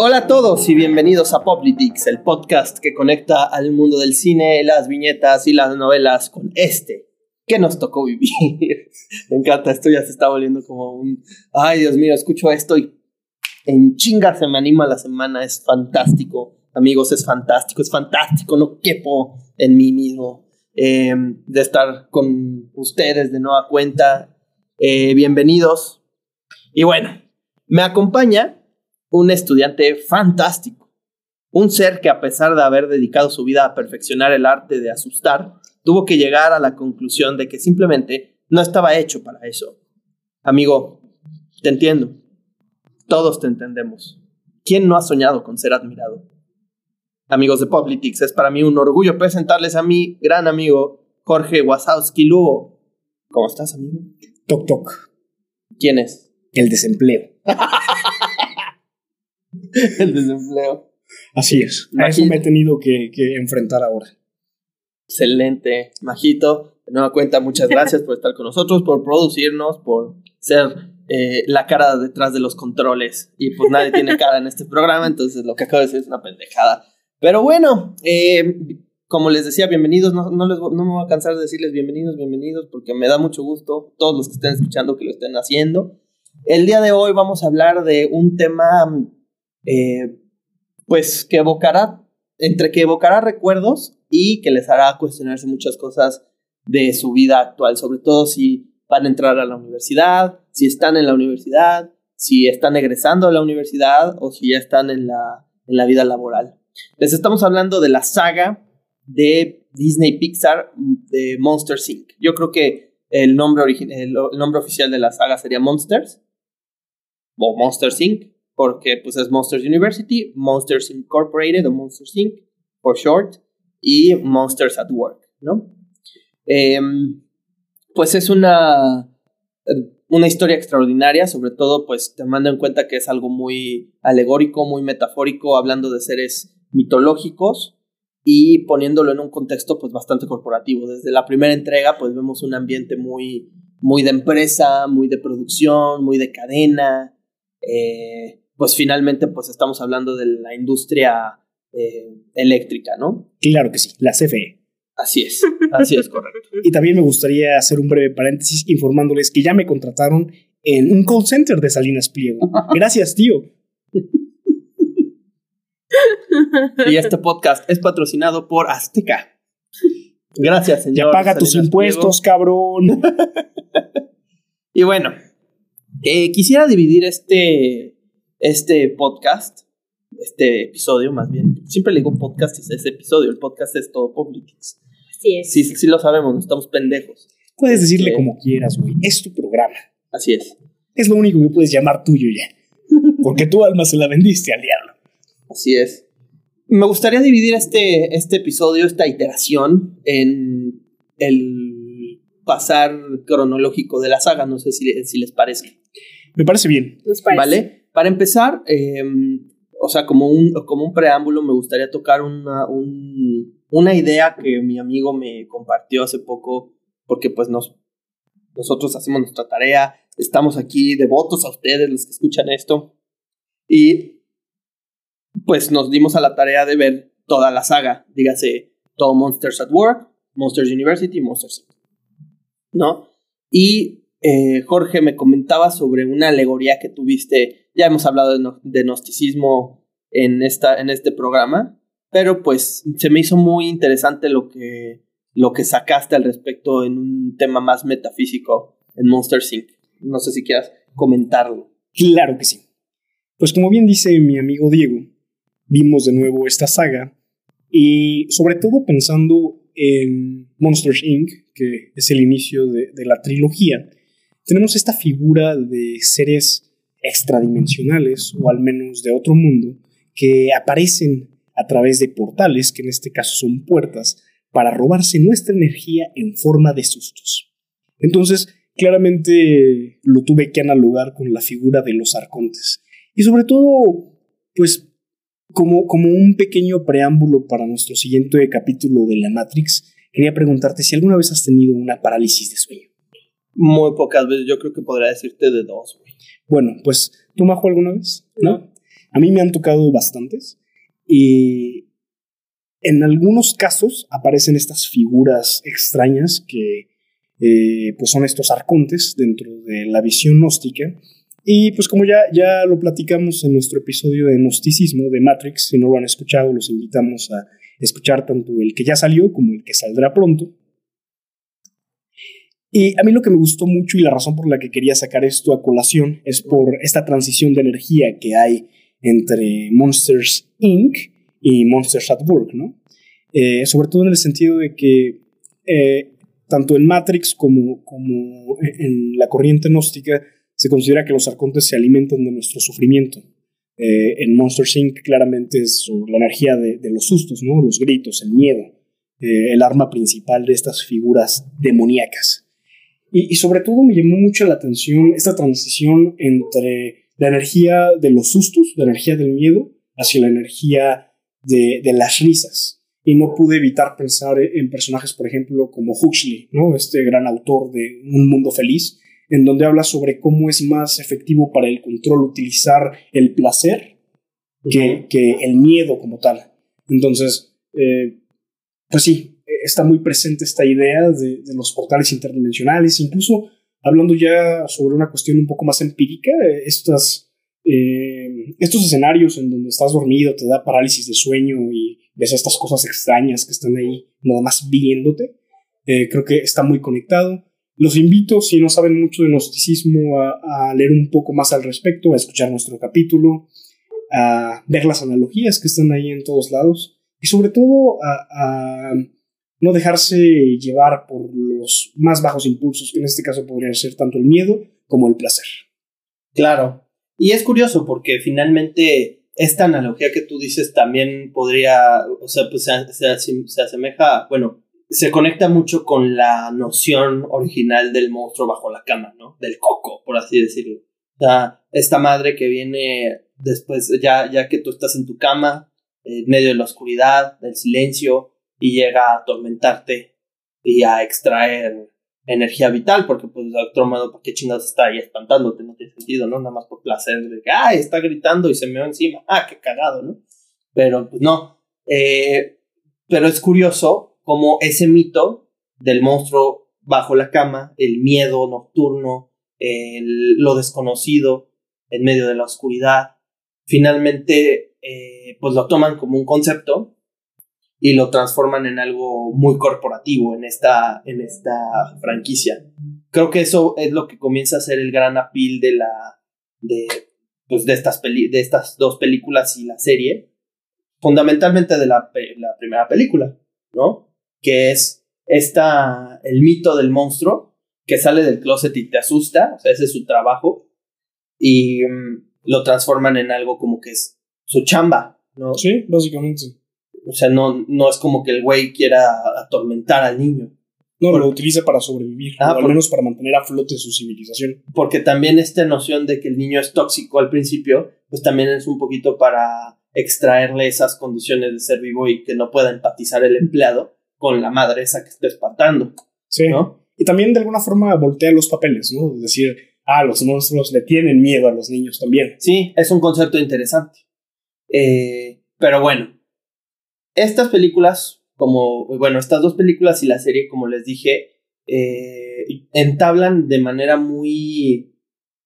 Hola a todos y bienvenidos a Poplitics, el podcast que conecta al mundo del cine, las viñetas y las novelas con este que nos tocó vivir. me encanta, esto ya se está volviendo como un... Ay, Dios mío, escucho esto y en chinga se me anima la semana, es fantástico. Amigos, es fantástico, es fantástico, no quepo en mí mismo eh, de estar con ustedes de nueva cuenta. Eh, bienvenidos. Y bueno, me acompaña un estudiante fantástico, un ser que a pesar de haber dedicado su vida a perfeccionar el arte de asustar, tuvo que llegar a la conclusión de que simplemente no estaba hecho para eso. Amigo, te entiendo. Todos te entendemos. ¿Quién no ha soñado con ser admirado? Amigos de Politics, es para mí un orgullo presentarles a mi gran amigo Jorge Wasowski Lugo. ¿Cómo estás, amigo? Toc toc. ¿Quién es? El desempleo. el desempleo. Así es. A eso me he tenido que, enfrentar ahora. Excelente. Majito, de nueva cuenta, muchas gracias por estar con nosotros, por producirnos, por ser eh, la cara detrás de los controles. Y pues nadie tiene cara en este programa, entonces lo que acabo de decir es una pendejada. Pero bueno, eh, como les decía, bienvenidos. No, no, les, no me voy a cansar de decirles bienvenidos, bienvenidos, porque me da mucho gusto todos los que estén escuchando que lo estén haciendo. El día de hoy vamos a hablar de un tema eh, pues que evocará, entre que evocará recuerdos y que les hará cuestionarse muchas cosas de su vida actual, sobre todo si van a entrar a la universidad, si están en la universidad, si están egresando a la universidad o si ya están en la, en la vida laboral. Les estamos hablando de la saga de Disney Pixar de Monster Inc. Yo creo que el nombre, el nombre oficial de la saga sería Monsters o Monster Inc porque pues es Monsters University, Monsters Incorporated o Monsters Inc. por short y Monsters at Work, ¿no? Em, pues es una, una historia extraordinaria, sobre todo pues tomando en cuenta que es algo muy alegórico, muy metafórico, hablando de seres mitológicos y poniéndolo en un contexto pues bastante corporativo. Desde la primera entrega pues vemos un ambiente muy, muy de empresa, muy de producción, muy de cadena, eh, pues finalmente pues estamos hablando de la industria eh, eléctrica, ¿no? Claro que sí, la CFE. Así es, así es correcto. y también me gustaría hacer un breve paréntesis informándoles que ya me contrataron en un call center de Salinas Pliego. Gracias, tío. y este podcast es patrocinado por Azteca. Gracias, señor. Ya paga tus impuestos, cabrón. y bueno, eh, quisiera dividir este este podcast, este episodio más bien, siempre le digo podcast y es ese episodio, el podcast es todo público. Así es. Sí, sí lo sabemos, no estamos pendejos. Puedes decirle como quieras, güey, es tu programa. Así es. Es lo único que puedes llamar tuyo ya, porque tu alma se la vendiste al diablo. Así es. Me gustaría dividir este, este episodio, esta iteración, en el pasar cronológico de la saga, no sé si, si les parece. Me parece bien. ¿Vale? Para empezar, em, o sea, como un, como un preámbulo, me gustaría tocar una, una idea que mi amigo me compartió hace poco, porque pues nos, nosotros hacemos nuestra tarea, estamos aquí devotos a ustedes, los que escuchan esto, y pues nos dimos a la tarea de ver toda la saga, dígase, todo Monsters at Work, Monsters University, Monsters ¿no? Y eh, Jorge me comentaba sobre una alegoría que tuviste ya hemos hablado de, gnosticismo en, esta, en este programa, pero pues se me hizo muy interesante lo que, lo que sacaste al respecto en un tema más metafísico en Monster Inc. No sé si quieras comentarlo. Claro que sí. Pues como bien dice mi amigo Diego, vimos de nuevo esta saga y sobre todo pensando en Monsters Inc., que es el inicio de, de la trilogía, tenemos esta figura de seres extradimensionales o al menos de otro mundo que aparecen a través de portales, que en este caso son puertas, para robarse nuestra energía en forma de sustos. Entonces, claramente lo tuve que analogar con la figura de los arcontes. Y sobre todo, pues, como, como un pequeño preámbulo para nuestro siguiente capítulo de la Matrix, quería preguntarte si alguna vez has tenido una parálisis de sueño. Muy pocas veces, yo creo que podría decirte de dos, güey. Bueno, pues, ¿tú Majo alguna vez? ¿No? A mí me han tocado bastantes. Y en algunos casos aparecen estas figuras extrañas que eh, pues son estos arcontes dentro de la visión gnóstica. Y pues como ya, ya lo platicamos en nuestro episodio de gnosticismo de Matrix, si no lo han escuchado, los invitamos a escuchar tanto el que ya salió como el que saldrá pronto. Y a mí lo que me gustó mucho y la razón por la que quería sacar esto a colación es por esta transición de energía que hay entre Monsters Inc. y Monsters at Work, ¿no? Eh, sobre todo en el sentido de que eh, tanto en Matrix como, como en la corriente gnóstica se considera que los arcontes se alimentan de nuestro sufrimiento. Eh, en Monsters Inc. claramente es la energía de, los sustos, ¿no? los gritos, el miedo, el arma principal de estas figuras demoníacas. Y, sobre todo me llamó mucho la atención esta transición entre la energía de los sustos, la energía del miedo, hacia la energía de, de las risas. Y no pude evitar pensar en personajes, por ejemplo, como Huxley, ¿no? este gran autor de Un Mundo Feliz, en donde habla sobre cómo es más efectivo para el control utilizar el placer que, que el miedo como tal. Entonces, eh, pues sí, está muy presente esta idea de, los portales interdimensionales, incluso hablando ya sobre una cuestión un poco más empírica, estas, eh, estos escenarios en donde estás dormido, te da parálisis de sueño y ves estas cosas extrañas que están ahí nada más viéndote, eh, creo que está muy conectado. Los invito, si no saben mucho de gnosticismo, a, leer un poco más al respecto, a escuchar nuestro capítulo, a ver las analogías que están ahí en todos lados y sobre todo a no dejarse llevar por los más bajos impulsos, que en este caso podrían ser tanto el miedo como el placer. Claro. Y es curioso porque finalmente esta analogía que tú dices también podría, o sea, pues se, se, asemeja, bueno, se conecta mucho con la noción original del monstruo bajo la cama, ¿no? Del coco, por así decirlo. O sea, esta madre que viene después, ya, ya que tú estás en tu cama, en medio de la oscuridad, del silencio, y llega a atormentarte y a extraer energía vital, porque pues otro modo, ¿por qué chingados está ahí espantándote? No tiene sentido, ¿no? Nada más por placer de que, ay, está gritando y se me va encima, ah, qué cagado, ¿no? Pero pues no. Eh, pero es curioso como ese mito del monstruo bajo la cama, el miedo nocturno, lo desconocido en medio de la oscuridad, finalmente eh, pues lo toman como un concepto y lo transforman en algo muy corporativo en esta, en esta franquicia. Creo que eso es lo que comienza a ser el gran appeal de la de pues de estas de estas dos películas y la serie, fundamentalmente de la, la primera película, ¿no? Que es esta el mito del monstruo que sale del closet y te asusta, o sea, ese es su trabajo y mm, lo transforman en algo como que es su chamba, ¿no? Sí, básicamente. O sea, no, no es como que el güey quiera atormentar al niño. No, lo utiliza para sobrevivir, ah, o al menos para mantener a flote su civilización. Porque también esta noción de que el niño es tóxico al principio, pues también es un poquito para extraerle esas condiciones de ser vivo y que no pueda empatizar el empleado con la madre esa que está espantando. Sí. ¿no? Y también de alguna forma voltea los papeles, ¿no? Es decir, ah, los monstruos le tienen miedo a los niños también. Sí, es un concepto interesante. Eh, pero bueno, estas películas, como, bueno, estas dos películas y la serie, como les dije, eh, entablan de manera muy,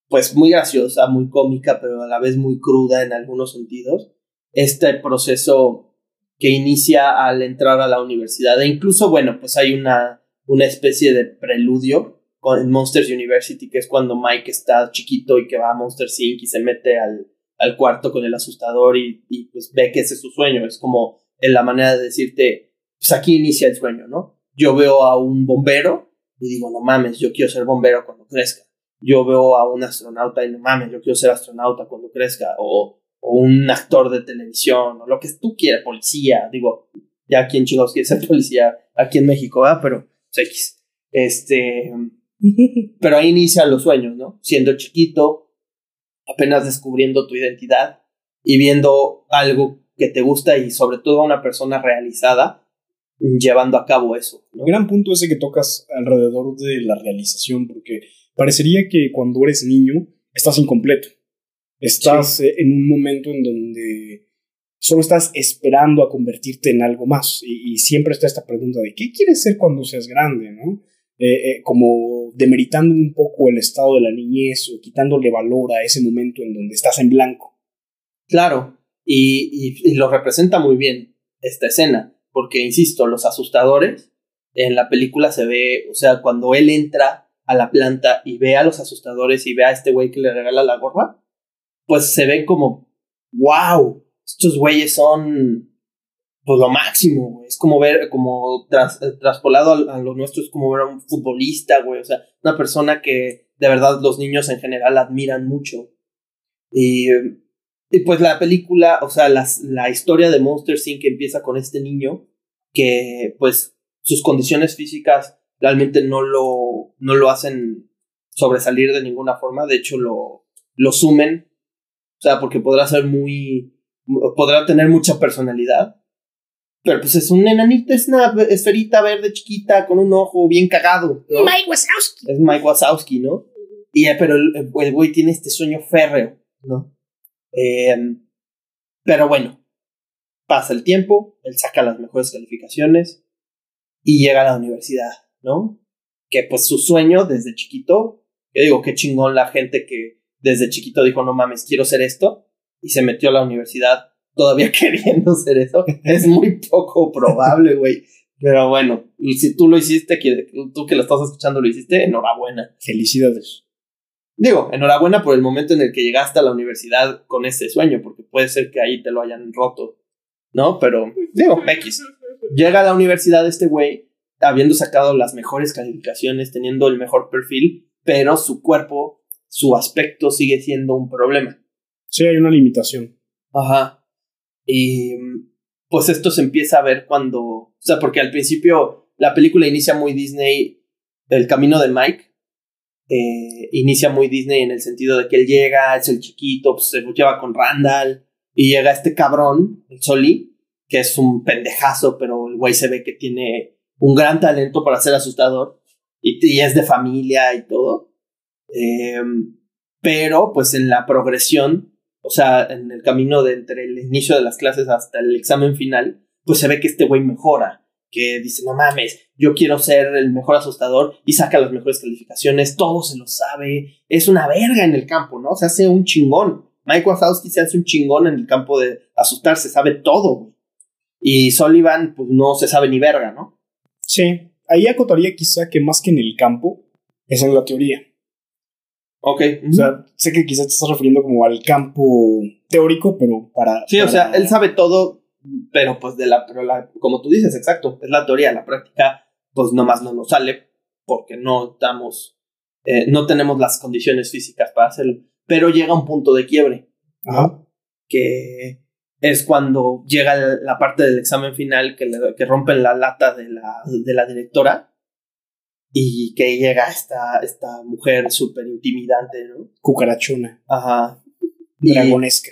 pues muy graciosa, muy cómica, pero a la vez muy cruda en algunos sentidos, este proceso que inicia al entrar a la universidad. E incluso, bueno, pues hay una, una especie de preludio con Monsters University, que es cuando Mike está chiquito y que va a Monster Inc. y se mete al, al cuarto con el asustador y, y, pues ve que ese es su sueño. Es como en la manera de decirte, pues aquí inicia el sueño, ¿no? Yo veo a un bombero y digo, no mames, yo quiero ser bombero cuando crezca. Yo veo a un astronauta y no mames, yo quiero ser astronauta cuando crezca. O, un actor de televisión, o lo que tú quieras, policía. Digo, ya aquí en Chingos quiere ser policía, aquí en México, ¿verdad? Pero, pues, X. Este. pero ahí inician los sueños, ¿no? Siendo chiquito, apenas descubriendo tu identidad y viendo algo que te gusta y sobre todo a una persona realizada llevando a cabo eso. El gran punto ese que tocas alrededor de la realización, porque parecería que cuando eres niño estás incompleto. Estás eh, en un momento en donde solo estás esperando a convertirte en algo más. Y, siempre está esta pregunta de ¿qué quieres ser cuando seas grande? ¿no? Eh, eh, como demeritando un poco el estado de la niñez o quitándole valor a ese momento en donde estás en blanco. Claro, y, lo representa muy bien esta escena, porque, insisto, los asustadores en la película se ve, o sea, cuando él entra a la planta y ve a los asustadores y ve a este güey que le regala la gorra, pues se ven como, wow, estos güeyes son pues lo máximo. Es como ver, como tras, eh, traspolado a, lo nuestro, es como ver a un futbolista, güey. O sea, una persona que de verdad los niños en general admiran mucho. Y, y pues la película, o sea, las, la historia de Monster Inc. empieza con este niño que, pues, sus condiciones físicas realmente no lo, no lo hacen sobresalir de ninguna forma. De hecho, lo, lo sumen. O sea, porque podrá ser muy. podrá tener mucha personalidad pero pues es un enanito, es una esferita verde chiquita con un ojo bien cagado. Mike Wazowski. Es Mike Wazowski, ¿no? Y, eh, pero el, güey tiene este sueño férreo, ¿no? Em, pero bueno, pasa el tiempo, él saca las mejores calificaciones y llega a la universidad, ¿no? Que pues su sueño desde chiquito, yo digo, qué chingón la gente que desde chiquito dijo, no mames, quiero ser esto, y se metió a la universidad todavía queriendo hacer eso. Es muy poco probable, güey. Pero bueno, y si tú lo hiciste, tú que lo estás escuchando lo hiciste, enhorabuena. Felicidades. Digo, enhorabuena por el momento en el que llegaste a la universidad con ese sueño, porque puede ser que ahí te lo hayan roto, ¿no? Pero, digo, X. Llega a la universidad este güey, habiendo sacado las mejores calificaciones, teniendo el mejor perfil, pero su cuerpo, su aspecto sigue siendo un problema. Sí, hay una limitación. Ajá. Y pues esto se empieza a ver cuando, o sea, porque al principio la película inicia muy Disney, el camino de Mike, eh, inicia muy Disney en el sentido de que él llega, es el chiquito, pues se lleva con Randall, y llega este cabrón, el Soli, que es un pendejazo, pero el güey se ve que tiene un gran talento para ser asustador, y, es de familia y todo. Em, pero pues en la progresión o sea, en el camino de entre el inicio de las clases hasta el examen final, pues se ve que este güey mejora, que dice, no mames, yo quiero ser el mejor asustador y saca las mejores calificaciones, todo se lo sabe, es una verga en el campo, ¿no? Se hace un chingón. Mike Wazowski se hace un chingón en el campo de asustar, se sabe todo, Y Sullivan, pues no se sabe ni verga, ¿no? Sí, ahí acotaría quizá que más que en el campo, es en la teoría. Ok. O sea, sé que quizás te estás refiriendo como al campo teórico, pero para. Sí, o sea, él sabe todo, pero pues de la, pero la. Como tú dices, exacto, es la teoría, la práctica, pues nomás no nos sale, porque no estamos. Eh, no tenemos las condiciones físicas para hacerlo. Pero llega un punto de quiebre. Ajá. Que es cuando llega la parte del examen final que, le, que rompen la lata de la, de la directora y que llega esta, esta mujer súper intimidante, ¿no? Cucarachona. Ajá. Dragonesca.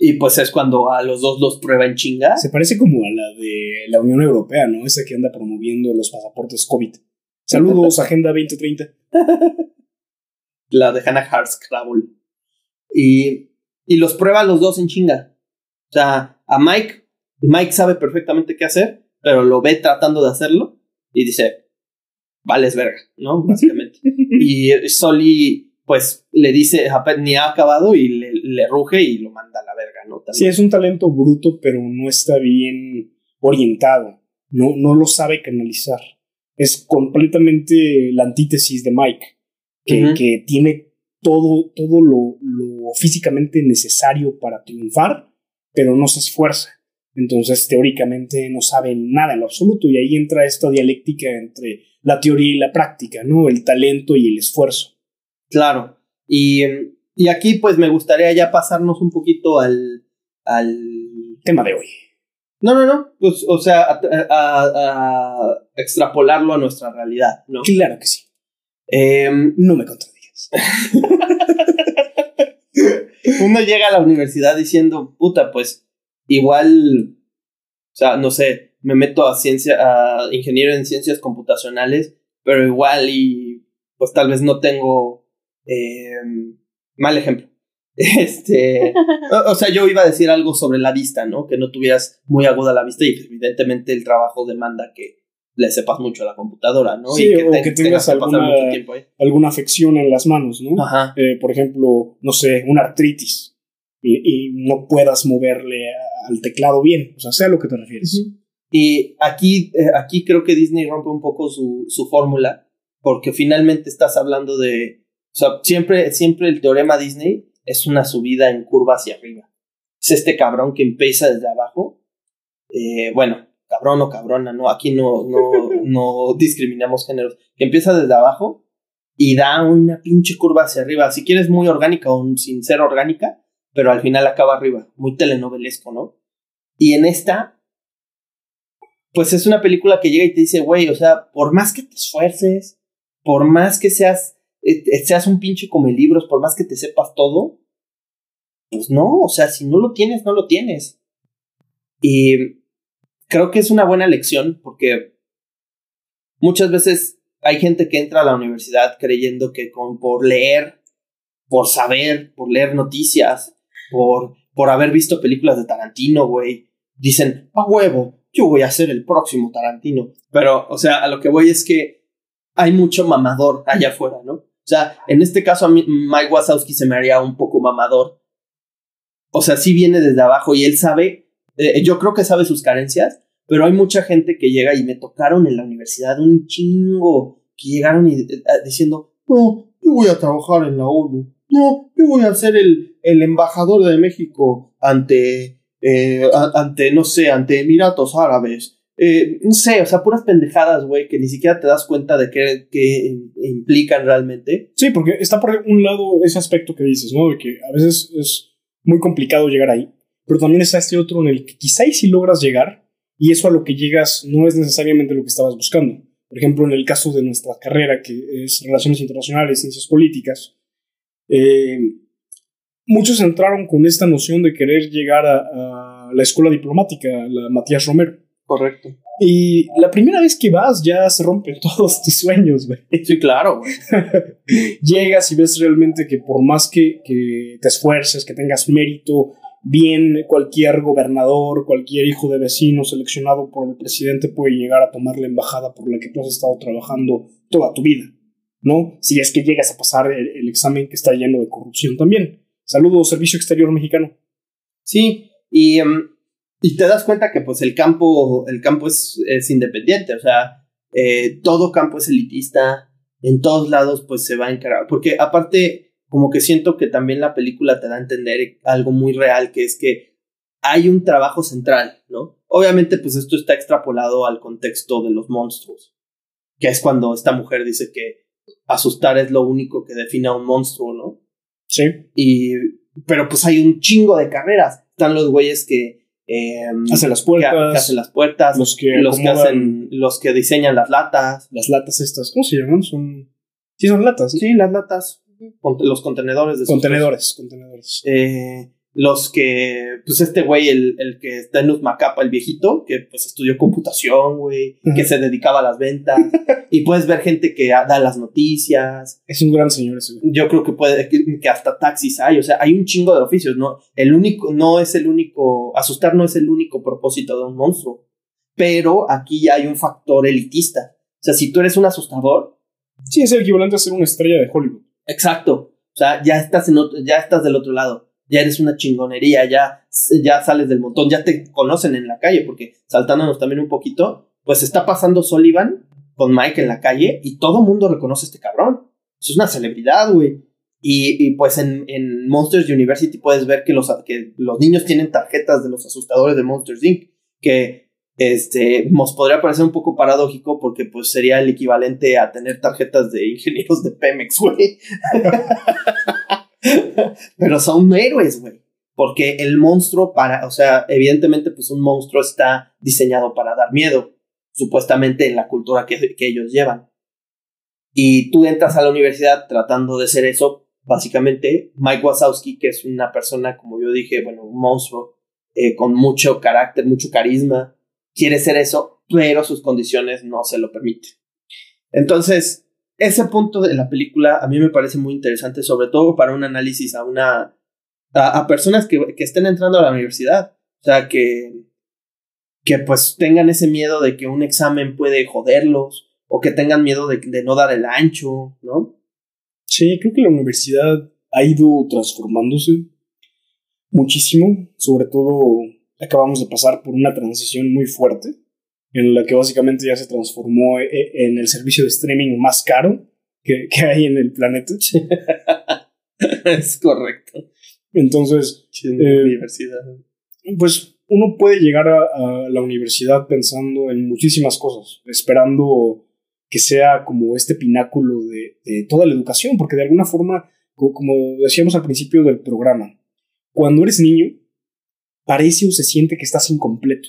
Y, pues es cuando a los dos los prueba en chinga. Se parece como a la de la Unión Europea, ¿no? Esa que anda promoviendo los pasaportes COVID. Saludos, Agenda 2030. la de Hannah Hartscrabble. Y, y los prueba a los dos en chinga. O sea, a Mike, Mike sabe perfectamente qué hacer, pero lo ve tratando de hacerlo y dice, vales verga, ¿no? Básicamente. y Soli, pues, le dice, ni ha acabado y le, ruge y lo manda a la verga, ¿no? Sí, es un talento bruto, pero no está bien orientado. No, no lo sabe canalizar. Es completamente la antítesis de Mike, que, que tiene todo, todo lo, lo físicamente necesario para triunfar, pero no se esfuerza. Entonces, teóricamente no sabe nada en lo absoluto y ahí entra esta dialéctica entre la teoría y la práctica, ¿no? El talento y el esfuerzo. Claro. Y, y aquí pues me gustaría ya pasarnos un poquito al, al tema de hoy. No, no, no, pues, o sea, a, extrapolarlo a nuestra realidad, ¿no? Claro que sí. Em, no me contradigas. Uno llega a la universidad diciendo, puta, pues, igual, o sea, no sé, me meto a ciencia, a ingeniero en ciencias computacionales, pero igual y pues tal vez no tengo Em, mal ejemplo. Este, o, sea, yo iba a decir algo sobre la vista, ¿no? Que no tuvieras muy aguda la vista y evidentemente el trabajo demanda que le sepas mucho a la computadora, ¿no? Sí, y que o que tengas, alguna, alguna afección en las manos, ¿no? Ajá. Eh, por ejemplo, no sé, una artritis y, no puedas moverle al teclado bien, o sea, sea lo que te refieres. Y aquí, eh, aquí creo que Disney rompe un poco su, su fórmula, porque finalmente estás hablando de, o sea, siempre, siempre el teorema Disney es una subida en curva hacia arriba. Es este cabrón que empieza desde abajo. Eh, bueno, cabrón o cabrona, no, aquí no, no, no discriminamos géneros. Que empieza desde abajo y da una pinche curva hacia arriba. Si quieres muy orgánica o sin ser orgánica, pero al final acaba arriba. Muy telenovelesco, ¿no? Y en esta, pues es una película que llega y te dice, güey, o sea, por más que te esfuerces, por más que seas seas un pinche come libros, por más que te sepas todo, pues no, o sea, si no lo tienes, no lo tienes. Y creo que es una buena lección porque muchas veces hay gente que entra a la universidad creyendo que con, por leer, por saber, por leer noticias, por, por haber visto películas de Tarantino, güey, dicen, a huevo, yo voy a ser el próximo Tarantino. Pero, o sea, a lo que voy es que hay mucho mamador allá afuera, ¿no? O sea, en este caso a mí Mike Wazowski se me haría un poco mamador. O sea, sí viene desde abajo y él sabe, eh, yo creo que sabe sus carencias, pero hay mucha gente que llega y me tocaron en la universidad un chingo, que llegaron y, eh, diciendo, no, yo voy a trabajar en la ONU, no, yo voy a ser el, el embajador de México ante, eh, ante, no sé, ante Emiratos Árabes eh, no sé, o sea, puras pendejadas, güey, que ni siquiera te das cuenta de qué, implican realmente. Sí, porque está por un lado ese aspecto que dices, ¿no? De que a veces es muy complicado llegar ahí, pero también está este otro en el que quizá y si logras llegar, y eso a lo que llegas no es necesariamente lo que estabas buscando. Por ejemplo, en el caso de nuestra carrera, que es Relaciones Internacionales, Ciencias Políticas, eh, muchos entraron con esta noción de querer llegar a, a la escuela diplomática, la Matías Romero Correcto. Y la primera vez que vas ya se rompen todos tus sueños, güey. Sí, claro, güey. Llegas y ves realmente que por más que, que, te esfuerces, que tengas mérito, bien cualquier gobernador, cualquier hijo de vecino seleccionado por el presidente puede llegar a tomar la embajada por la que tú has estado trabajando toda tu vida, ¿no? Si es que llegas a pasar el, examen que está lleno de corrupción también. Saludos, Servicio Exterior Mexicano. Sí, y... Em, y te das cuenta que pues el campo, el campo es, es independiente, o sea, eh, todo campo es elitista, en todos lados pues se va a encargar, porque aparte como que siento que también la película te da a entender algo muy real, que es que hay un trabajo central, ¿no? Obviamente pues esto está extrapolado al contexto de los monstruos, que es cuando esta mujer dice que asustar es lo único que define a un monstruo, ¿no? Sí. Y, pero pues hay un chingo de carreras, están los güeyes que eh, hacen las puertas. hacen las puertas. Los que, los que hacen. Los que diseñan las latas. Las latas estas. ¿Cómo se llaman? Son. Sí, son latas. Sí, las latas. Los contenedores de Contenedores, contenedores. Eh, los que, pues este güey, el, el que está en Macapa, el viejito, que pues estudió computación, güey, que se dedicaba a las ventas, y puedes ver gente que da las noticias. Es un gran señor ese güey. Yo creo que puede, que, hasta taxis hay, o sea, hay un chingo de oficios, ¿no? El único, no es el único, asustar no es el único propósito de un monstruo, pero aquí ya hay un factor elitista. O sea, si tú eres un asustador. Sí, es el equivalente a ser una estrella de Hollywood. Exacto. O sea, ya estás, en ya estás del otro lado ya eres una chingonería, ya, ya sales del montón, ya te conocen en la calle, porque saltándonos también un poquito, pues está pasando Sullivan con Mike en la calle y todo mundo reconoce a este cabrón. Es una celebridad, güey. Y, y, pues en, en, Monsters University puedes ver que los, que los niños tienen tarjetas de los asustadores de Monsters Inc. Que este, nos podría parecer un poco paradójico porque pues sería el equivalente a tener tarjetas de ingenieros de Pemex, güey. Pero son héroes, güey. Porque el monstruo para, o sea, evidentemente pues un monstruo está diseñado para dar miedo, supuestamente en la cultura que, que ellos llevan. Y tú entras a la universidad tratando de ser eso, básicamente Mike Wazowski, que es una persona, como yo dije, bueno, un monstruo, eh, con mucho carácter, mucho carisma, quiere ser eso, pero sus condiciones no se lo permiten. Entonces, ese punto de la película a mí me parece muy interesante, sobre todo para un análisis a una a, personas que, que, estén entrando a la universidad. O sea, que, que pues tengan ese miedo de que un examen puede joderlos o que tengan miedo de, de no dar el ancho, ¿no? Sí, creo que la universidad ha ido transformándose muchísimo, sobre todo acabamos de pasar por una transición muy fuerte en la que básicamente ya se transformó e, e, en el servicio de streaming más caro que, que hay en el planeta. es correcto. Entonces, eh, universidad. pues uno puede llegar a, la universidad pensando en muchísimas cosas, esperando que sea como este pináculo de, de toda la educación, porque de alguna forma, como decíamos al principio del programa, cuando eres niño, parece o se siente que estás incompleto.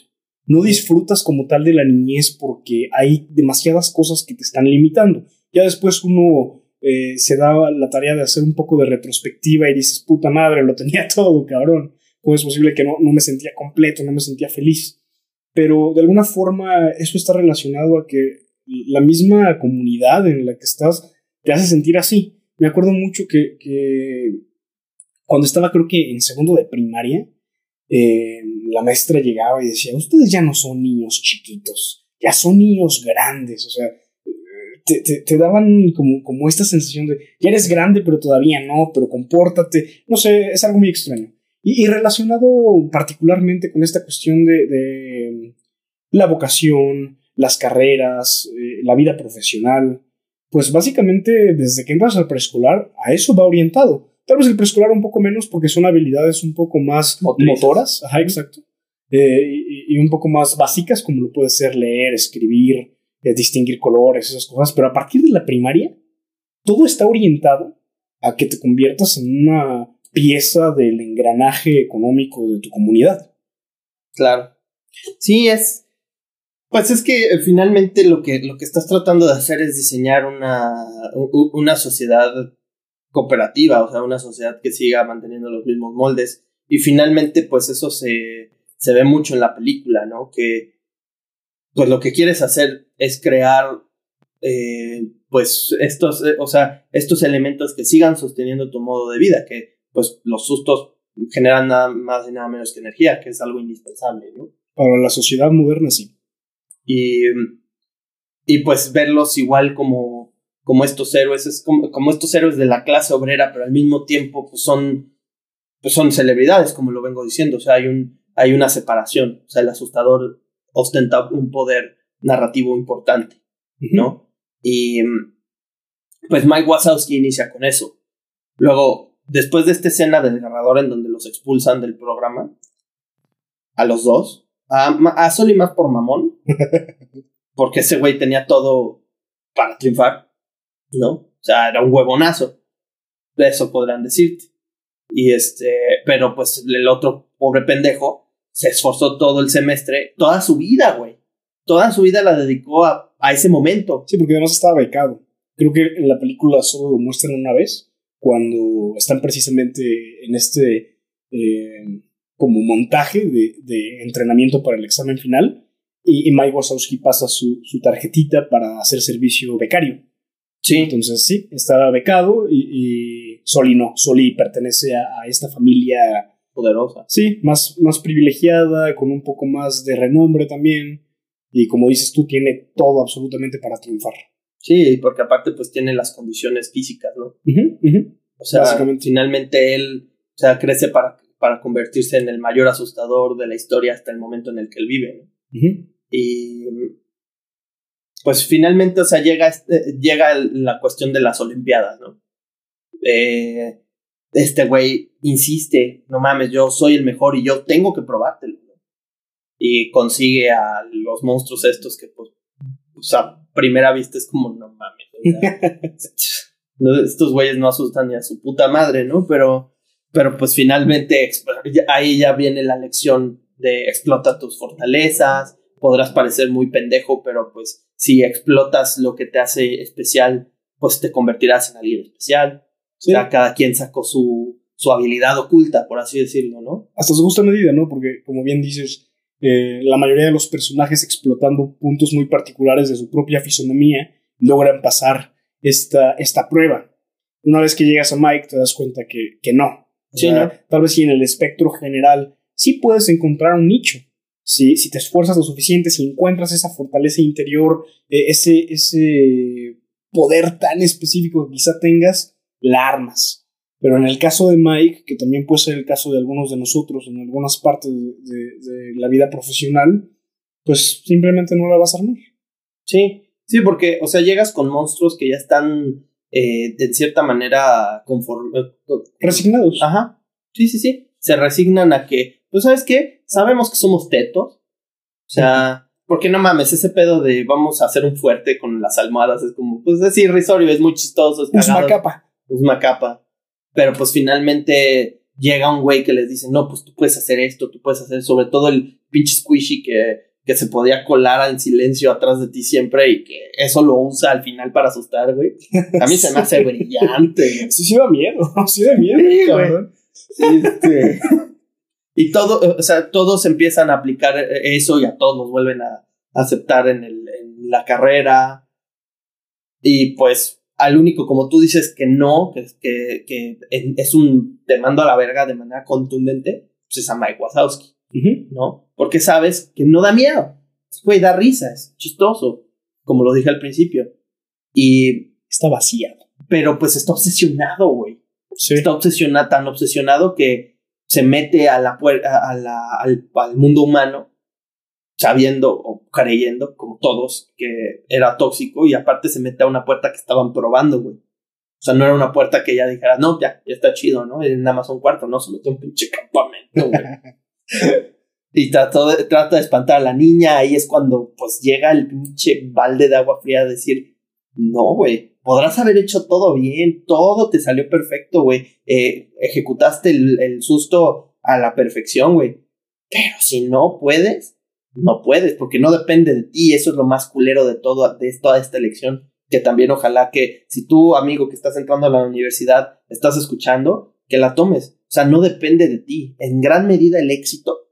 No disfrutas como tal de la niñez porque hay demasiadas cosas que te están limitando. Ya después uno eh, se da la tarea de hacer un poco de retrospectiva y dices, puta madre, lo tenía todo, cabrón. ¿Cómo es posible que no, no me sentía completo, no me sentía feliz? Pero de alguna forma eso está relacionado a que la misma comunidad en la que estás te hace sentir así. Me acuerdo mucho que, que cuando estaba creo que en segundo de primaria, eh, la maestra llegaba y decía, ustedes ya no son niños chiquitos, ya son niños grandes, o sea, te, daban como, como esta sensación de, ya eres grande, pero todavía no, pero compórtate, no sé, es algo muy extraño. Y, relacionado particularmente con esta cuestión de, la vocación, las carreras, eh, la vida profesional, pues básicamente desde que entras al preescolar, a eso va orientado. Tal vez el preescolar un poco menos porque son habilidades un poco más motoras, ajá, exacto, eh, y, un poco más básicas como lo puede ser leer, escribir, eh, distinguir colores, esas cosas, pero a partir de la primaria, todo está orientado a que te conviertas en una pieza del engranaje económico de tu comunidad. Claro. Sí, es. Pues es que eh, finalmente lo que, lo que estás tratando de hacer es diseñar una, una sociedad cooperativa, o sea, una sociedad que siga manteniendo los mismos moldes. Y finalmente, pues eso se, se ve mucho en la película, ¿no? Que pues lo que quieres hacer es crear, eh, pues estos, eh, o sea, estos elementos que sigan sosteniendo tu modo de vida, que pues los sustos generan nada más y nada menos que energía, que es algo indispensable, ¿no? Para la sociedad moderna, sí. Y, y pues verlos igual como, como estos héroes, es como, como, estos héroes de la clase obrera, pero al mismo tiempo pues son, pues son celebridades, como lo vengo diciendo, o sea, hay, un, hay una separación, o sea, el asustador ostenta un poder narrativo importante, ¿no? Y pues Mike Wazowski inicia con eso. Luego, después de esta escena desgarradora en donde los expulsan del programa, a los dos, a, a Soli más por mamón, porque ese güey tenía todo para triunfar, ¿no? O sea, era un huevonazo. Eso podrán decirte. Y este, pero pues el otro pobre pendejo se esforzó todo el semestre, toda su vida, güey. Toda su vida la dedicó a, a ese momento. Sí, porque además estaba becado. Creo que en la película solo lo muestran una vez, cuando están precisamente en este eh, como montaje de, de, entrenamiento para el examen final. Y, Mike Wazowski pasa su, su, tarjetita para hacer servicio becario. Sí. Entonces, sí, está becado y, y Soli no. Soli pertenece a, a esta familia poderosa. Sí, más, más privilegiada, con un poco más de renombre también. Y como dices tú, tiene todo absolutamente para triunfar. Sí, porque aparte pues tiene las condiciones físicas, ¿no? O sea, finalmente él, o sea, crece para, para convertirse en el mayor asustador de la historia hasta el momento en el que él vive, Y pues finalmente, o sea, llega, este, llega la cuestión de las Olimpiadas, ¿no? Eh, este güey insiste, no mames, yo soy el mejor y yo tengo que probártelo. Y consigue a los monstruos estos que, pues, a primera vista es como, no mames. estos güeyes no asustan ni a su puta madre, ¿no? Pero, pero pues finalmente ahí ya viene la lección de explota tus fortalezas, podrás parecer muy pendejo, pero pues si explotas lo que te hace especial, pues te convertirás en alguien especial. O sea, cada quien sacó su, su habilidad oculta, por así decirlo, ¿no? Hasta su justa medida, ¿no? Porque, como bien dices, eh, la mayoría de los personajes explotando puntos muy particulares de su propia fisonomía logran pasar esta, esta prueba. Una vez que llegas a Mike te das cuenta que, que no. Sí, ¿no? Tal vez si en el espectro general sí puedes encontrar un nicho. Si, si te esfuerzas lo suficiente, si encuentras esa fortaleza interior, eh, ese, ese poder tan específico que quizá tengas, la armas. Pero en el caso de Mike, que también puede ser el caso de algunos de nosotros en algunas partes de, de- de la vida profesional, pues simplemente no la vas a armar. Sí, sí, porque, o sea, llegas con monstruos que ya están eh, de cierta manera conforme. Resignados. Ajá. Sí, sí, sí. Se resignan a que, pues, ¿sabes qué? Sabemos que somos tetos. O sea, porque no mames, ese pedo de vamos a hacer un fuerte con las almohadas es como, pues es irrisorio, es muy chistoso, es Es cagado, macapa. es macapa. Pero pues finalmente llega un güey que les dice, no, pues tú puedes hacer esto, tú puedes hacer, sobre todo el pinche squishy que, que se podía colar en silencio atrás de ti siempre y que eso lo usa al final para asustar, güey. A mí se me hace brillante. Sí, sí da miedo. Sí da miedo. Sí, güey. Este, y todo, o sea, todos empiezan a aplicar eso y a todos nos vuelven a aceptar en, el, en la carrera. Y pues al único, como tú dices, que no, que, que, que es un te mando a la verga de manera contundente, pues es a Mike Wazowski, Ujú. ¿no? Porque sabes que no da miedo. Güey, da risa, es chistoso, como lo dije al principio. Y, Está vaciado. pero pues está obsesionado, güey Sí. está obsesionado, tan obsesionado que se mete a la puer- a, a la, al, al mundo humano sabiendo o creyendo, como todos, que era tóxico y aparte se mete a una puerta que estaban probando, güey. O sea, no era una puerta que ya dijera, no, ya, ya está chido, ¿no? Es nada más un cuarto, no, se metió a un pinche campamento, güey. y trató de, trata de espantar a la niña, ahí es cuando pues llega el pinche balde de agua fría a decir, no, güey, podrás haber hecho todo bien, todo te salió perfecto, güey. Eh, ejecutaste el, el susto a la perfección, güey. Pero si no puedes, no puedes, porque no depende de ti. Eso es lo más culero de todo, de toda esta elección. Que también ojalá que si tú, amigo que estás entrando a la universidad, estás escuchando, que la tomes. O sea, no depende de ti. En gran medida el éxito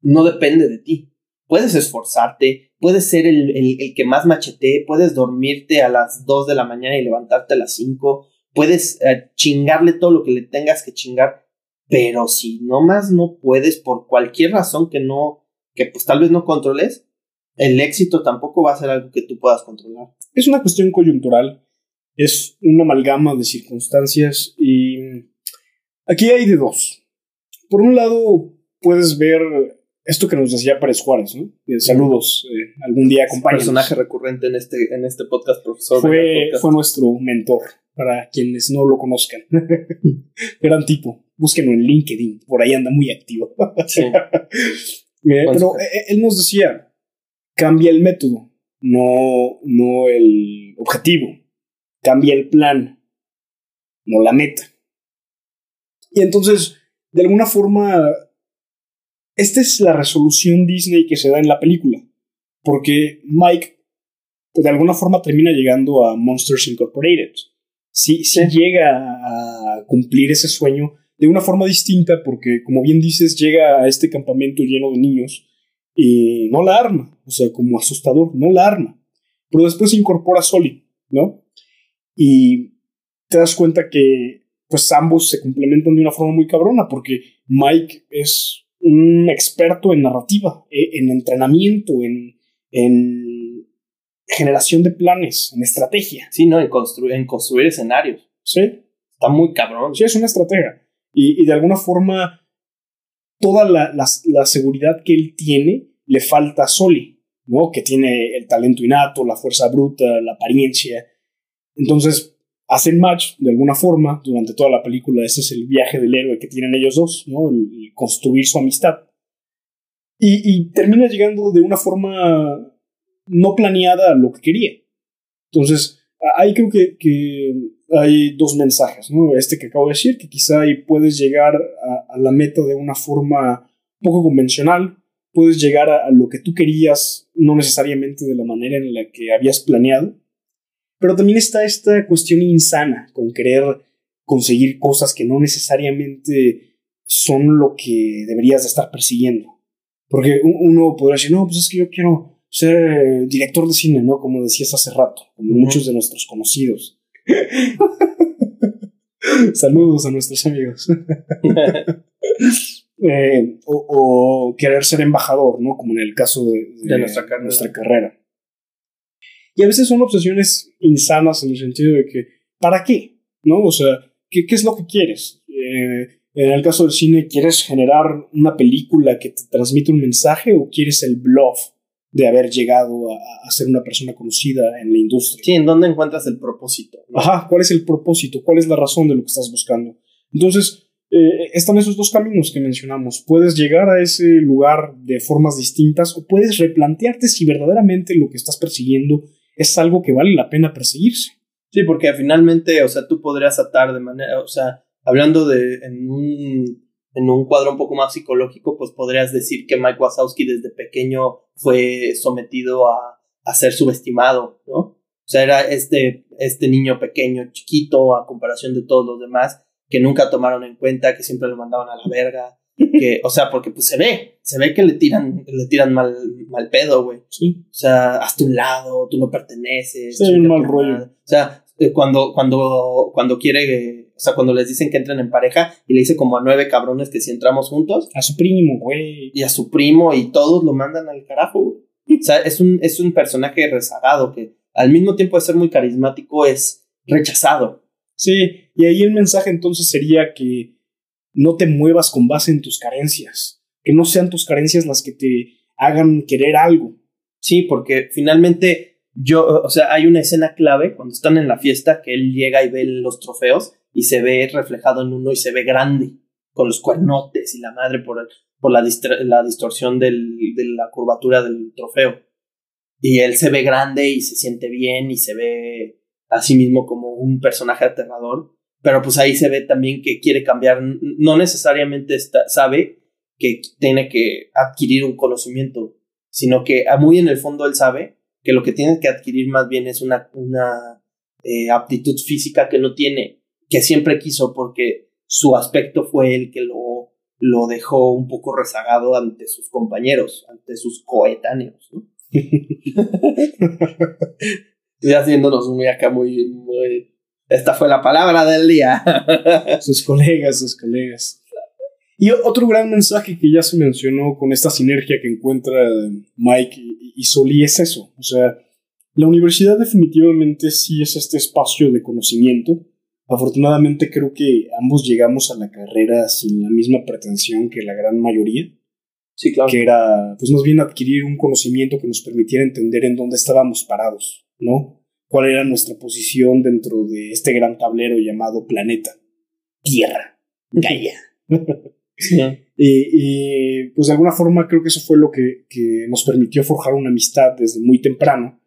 no depende de ti. Puedes esforzarte, puedes ser el, el, el que más machetee, puedes dormirte a las 2 de la mañana y levantarte a las 5, puedes eh, chingarle todo lo que le tengas que chingar, pero si nomás no puedes por cualquier razón que no, que pues tal vez no controles, el éxito tampoco va a ser algo que tú puedas controlar. Es una cuestión coyuntural. Es una amalgama de circunstancias y aquí hay de dos. Por un lado, puedes ver esto que nos decía Pérez Juárez, ¿no? Eh, saludos, eh, algún día acompáñanos. Personaje recurrente en este, en este podcast, profesor. Fue, podcast. fue nuestro mentor, para quienes no lo conozcan. Gran tipo. Búsquenlo en LinkedIn, por ahí anda muy activo. Sí. Eh, pero él nos decía, cambia el método, no, no el objetivo. Cambia el plan, no la meta. Y entonces, de alguna forma, esta es la resolución Disney que se da en la película. Porque Mike, pues, de alguna forma, termina llegando a Monsters Incorporated. Sí, sí llega a cumplir ese sueño de una forma distinta, porque, como bien dices, llega a este campamento lleno de niños y no la arma. O sea, como asustador, no la arma. Pero después incorpora a Soli, ¿no? Y te das cuenta que pues ambos se complementan de una forma muy cabrona, porque Mike es un experto en narrativa, e- en entrenamiento, en, en generación de planes, en estrategia. Sí, ¿no? En, constru en construir escenarios. ¿Sí? Está muy cabrón. Sí, es una estratega. Y, y de alguna forma, toda la, la, la, seguridad que él tiene le falta a Soli, ¿no? Que tiene el talento innato, la fuerza bruta, la apariencia. Entonces, hacen match de alguna forma durante toda la película. Ese es el viaje del héroe que tienen ellos dos, ¿no? El, el construir su amistad. Y, y, termina llegando de una forma no planeada a lo que quería. Entonces, ahí creo que, que hay dos mensajes, ¿no? Este que acabo de decir, que quizá ahí puedes llegar a, a la meta de una forma poco convencional, puedes llegar a, a, lo que tú querías, no necesariamente de la manera en la que habías planeado, pero también está esta cuestión insana con querer conseguir cosas que no necesariamente son lo que deberías de estar persiguiendo. Porque uno podría decir, no, pues es que yo quiero ser director de cine, ¿no? Como decías hace rato, como muchos de nuestros conocidos. Saludos a nuestros amigos. Eh, o, querer ser embajador, ¿no? Como en el caso de, nuestra, carrera. Y a veces son obsesiones insanas en el sentido de que, ¿para qué? ¿No? O sea, ¿qué, qué es lo que quieres? Eh, en el caso del cine, ¿quieres generar una película que te transmite un mensaje o quieres el bluff de haber llegado a, ser una persona conocida en la industria? Sí, ¿en dónde encuentras el propósito? Ajá, ¿cuál es el propósito? ¿Cuál es la razón de lo que estás buscando? Entonces, eh, están esos dos caminos que mencionamos. Puedes llegar a ese lugar de formas distintas o puedes replantearte si verdaderamente lo que estás persiguiendo es algo que vale la pena perseguirse. Sí, porque finalmente, o sea, tú podrías atar de manera, o sea, hablando de en un, en un cuadro un poco más psicológico, pues podrías decir que Mike Wazowski desde pequeño fue sometido a, a ser subestimado, ¿no? O sea, era este, este niño pequeño, chiquito, a comparación de todos los demás, que nunca tomaron en cuenta, que siempre lo mandaban a la verga. Que, o sea, porque pues se ve, se ve que le tiran, le tiran mal, mal pedo, güey. Sí. O sea, hazte un lado, tú no perteneces. Sí, un mal rollo. O sea, eh, cuando, cuando, cuando quiere, o sea, cuando les dicen que entren en pareja y le dice como a nueve cabrones que si entramos juntos. A su primo, güey. Y a su primo y todos lo mandan al carajo, O sea, es un, es un personaje rezagado que al mismo tiempo de ser muy carismático es rechazado. Sí, y ahí el mensaje entonces sería que no te muevas con base en tus carencias, que no sean tus carencias las que te hagan querer algo. Sí, porque finalmente yo, o sea, hay una escena clave cuando están en la fiesta que él llega y ve los trofeos y se ve reflejado en uno y se ve grande, con los cuernotes y la madre por, por la, distorsión del, de la curvatura del trofeo. Y él se ve grande y se siente bien y se ve a sí mismo como un personaje aterrador, pero pues ahí se ve también que quiere cambiar, no necesariamente sabe que tiene que adquirir un conocimiento, sino que muy en el fondo él sabe que lo que tiene que adquirir más bien es una, una eh, aptitud física que no tiene, que siempre quiso porque su aspecto fue el que lo, lo dejó un poco rezagado ante sus compañeros, ante sus coetáneos. ¿no? y haciéndonos muy acá, muy, muy. Esta fue la palabra del día. sus colegas, sus colegas. Y otro gran mensaje que ya se mencionó con esta sinergia que encuentra Mike y Soli es eso. O sea, la universidad definitivamente sí es este espacio de conocimiento. Afortunadamente creo que ambos llegamos a la carrera sin la misma pretensión que la gran mayoría. Sí, claro. Que era, pues más bien adquirir un conocimiento que nos permitiera entender en dónde estábamos parados. ¿no? ¿Cuál era nuestra posición dentro de este gran tablero llamado planeta? Tierra, Gaia. y, pues de alguna forma creo que eso fue lo que, nos permitió forjar una amistad desde muy temprano.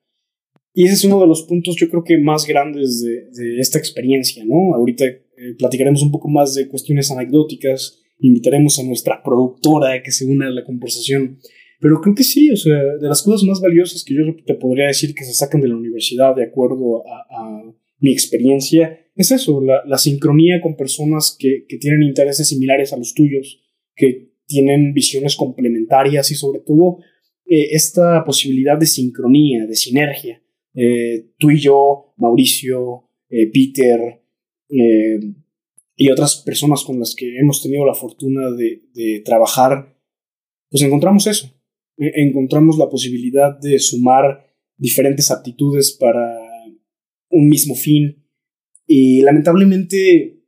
Y ese es uno de los puntos yo creo que más grandes de, esta experiencia, ¿no? Ahorita eh, platicaremos un poco más de cuestiones anecdóticas, invitaremos a nuestra productora que se una a la conversación pero creo que sí, o sea, de las cosas más valiosas que yo te podría decir que se sacan de la universidad de acuerdo a, mi experiencia, es eso, la, sincronía con personas que, tienen intereses similares a los tuyos, que tienen visiones complementarias y sobre todo eh, esta posibilidad de sincronía, de sinergia. Eh, tú y yo, Mauricio, eh, Peter y otras personas con las que hemos tenido la fortuna de trabajar, pues encontramos eso, encontramos la posibilidad de sumar diferentes aptitudes para un mismo fin. Y lamentablemente,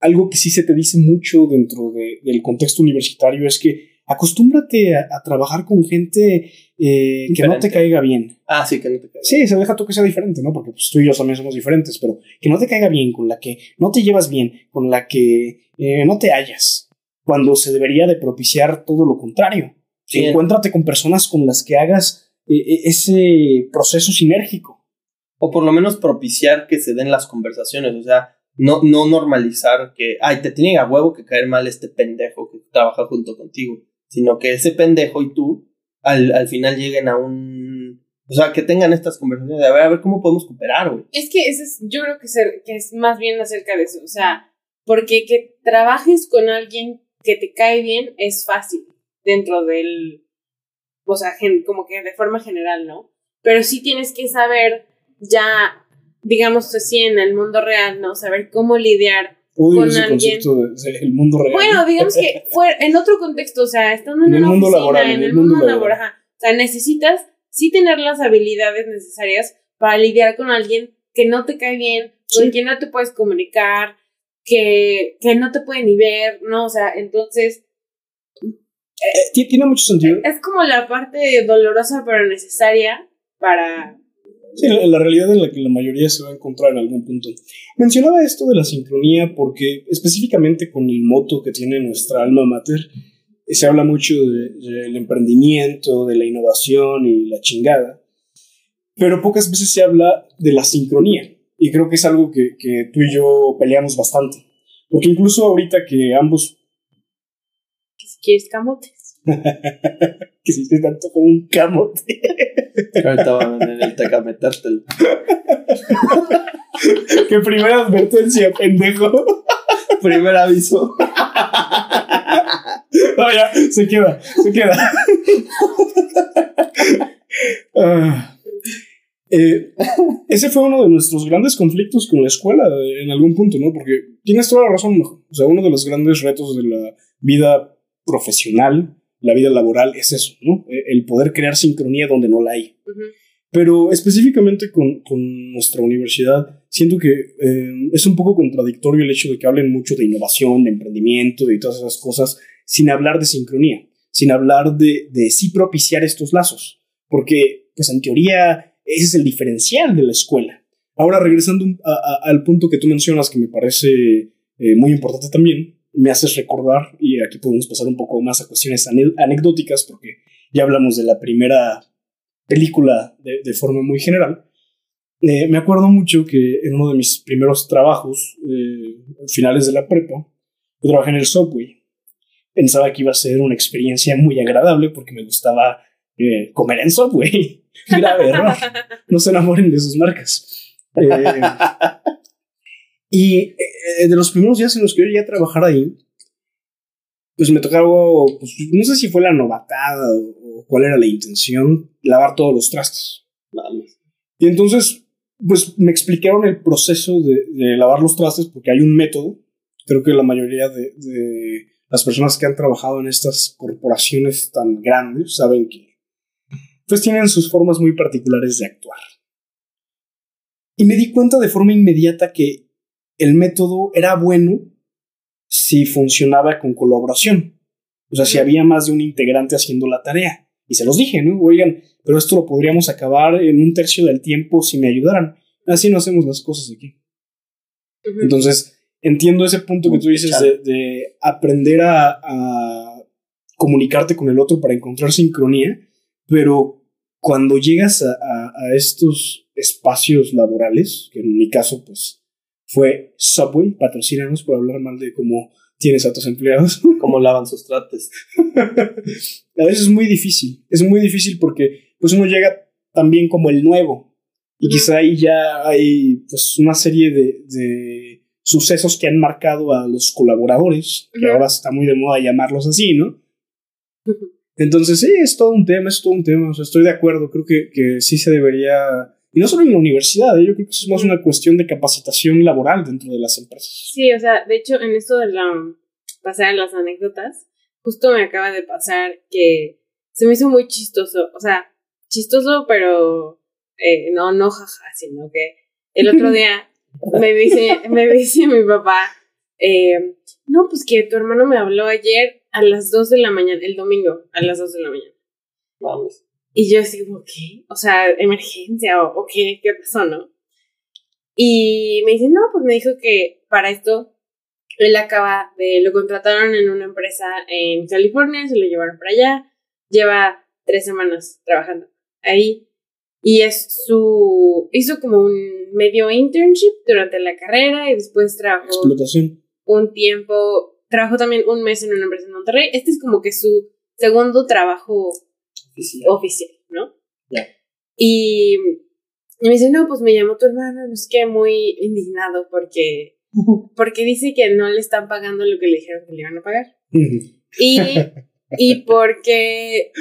algo que sí se te dice mucho dentro del contexto universitario es que acostúmbrate a, trabajar con gente eh, que no te caiga bien. Ah, sí, que no te caiga Sí, se deja tú que sea diferente, ¿no? Porque pues, tú y yo también somos diferentes, pero que no te caiga bien, con la que no te llevas bien, con la que eh, no te hallas, cuando se debería de propiciar todo lo contrario. Encuéntrate con personas con las que hagas eh, eh, ese proceso sinérgico. O por lo menos propiciar que se den las conversaciones, o sea, no, no normalizar que, ay, te tiene a huevo que caer mal este pendejo que trabaja junto contigo, sino que ese pendejo y tú al, al final lleguen a un... O sea, que tengan estas conversaciones de a ver, a ver cómo podemos cooperar, güey. Es que ese es, yo creo que, ser, que es más bien acerca de eso, o sea, porque que trabajes con alguien que te cae bien es fácil dentro del o sea, como que de forma general, ¿no? Pero sí tienes que saber ya, digamos así, en el mundo real, ¿no? Saber cómo lidiar con ese alguien. del mundo real. Bueno, digamos que fue en otro contexto, o sea, estando en, en una el mundo laboral, en, el mundo, laboral. O sea, necesitas sí tener las habilidades necesarias para lidiar con alguien que no te cae bien, con quien no te puedes comunicar, que, que no te puede ni ver, ¿no? O sea, entonces... Eh, tiene mucho sentido. Es como la parte dolorosa pero necesaria para... Sí, la, realidad en la que la mayoría se va a encontrar en algún punto. Mencionaba esto de la sincronía porque específicamente con el moto que tiene nuestra alma mater, se habla mucho del emprendimiento, de la innovación y la chingada, pero pocas veces se habla de la sincronía. Y creo que es algo que, que tú y yo peleamos bastante. Porque incluso ahorita que ambos... Quieres camotes. que si te tanto como un camote. Ahorita van en el teca metértelo. que primera advertencia, pendejo. Primer aviso. no, ya, se queda, se queda. Ah. Eh, ese fue uno de nuestros grandes conflictos con la escuela en algún punto, ¿no? Porque tienes toda la razón, o sea, uno de los grandes retos de la vida profesional, la vida laboral, es eso, ¿no? E, el poder crear sincronía donde no la hay. Pero específicamente con, con, nuestra universidad, siento que eh, es un poco contradictorio el hecho de que hablen mucho de innovación, de emprendimiento y todas esas cosas, sin hablar de sincronía, sin hablar de, de sí propiciar estos lazos. Porque, pues en teoría, ese es el diferencial de la escuela. Ahora, regresando al punto que tú mencionas, que me parece eh, muy importante también, me haces recordar, y aquí podemos pasar un poco más a cuestiones anecdóticas, porque ya hablamos de la primera película de, forma muy general. Eh, me acuerdo mucho que en uno de mis primeros trabajos, eh, finales de la prepa, yo trabajé en el Subway. Pensaba que iba a ser una experiencia muy agradable porque me gustaba eh, comer en Subway. Grave error. No se enamoren de sus marcas. Eh, y eh, de los primeros días en los que yo llegué a trabajar ahí, pues me tocaba, pues, no sé si fue la novatada o, cuál era la intención, lavar todos los trastes. Y entonces, pues me explicaron el proceso de, lavar los trastes porque hay un método. Creo que la mayoría de, de las personas que han trabajado en estas corporaciones tan grandes saben que pues tienen sus formas muy particulares de actuar. Y me di cuenta de forma inmediata que el método era bueno si funcionaba con colaboración. O sea, si había más de un integrante haciendo la tarea. Y se los dije, ¿no? Oigan, pero esto lo podríamos acabar en un tercio del tiempo si me ayudaran. Así no hacemos las cosas aquí. Entonces, entiendo ese punto que tú dices de, aprender a comunicarte con el otro para encontrar sincronía pero cuando llegas a, estos espacios laborales, que en mi caso pues fue Subway, patrocínanos por hablar mal de cómo tienes a tus empleados. Cómo lavan sus trates. a veces es muy difícil, es muy difícil porque pues uno llega también como el nuevo y quizá ahí ya hay pues una serie de, sucesos que han marcado a los colaboradores, que ahora está muy de moda llamarlos así, ¿no? Entonces, sí, es todo un tema, es todo un tema. O sea, estoy de acuerdo, creo que, que sí se debería. Y no solo en la universidad, ¿eh? yo creo que es más una cuestión de capacitación laboral dentro de las empresas. Sí, o sea, de hecho, en esto de la. pasar en las anécdotas, justo me acaba de pasar que se me hizo muy chistoso. O sea, chistoso, pero. Eh, no, no jaja, sino que el otro día me dice, me dice mi papá. Eh, no, pues que tu hermano me habló ayer a las 2 de la mañana, el domingo, a las 2 de la mañana. Vamos. Y yo así como, ¿qué? O sea, emergencia o, qué, qué pasó, ¿no? Y me dice, no, pues me dijo que para esto él acaba de, lo contrataron en una empresa en California, se lo llevaron para allá, lleva tres semanas trabajando ahí y es su, hizo como un medio internship durante la carrera y después trabajó. Explotación. Un tiempo trabajó también un mes en una empresa en Monterrey. Este es como que su segundo trabajo oficial, ¿no? Ya. Y, me dice, no, pues me llamó tu hermano, no sé qué, muy indignado porque, porque dice que no le están pagando lo que le dijeron que le iban a pagar. y y porque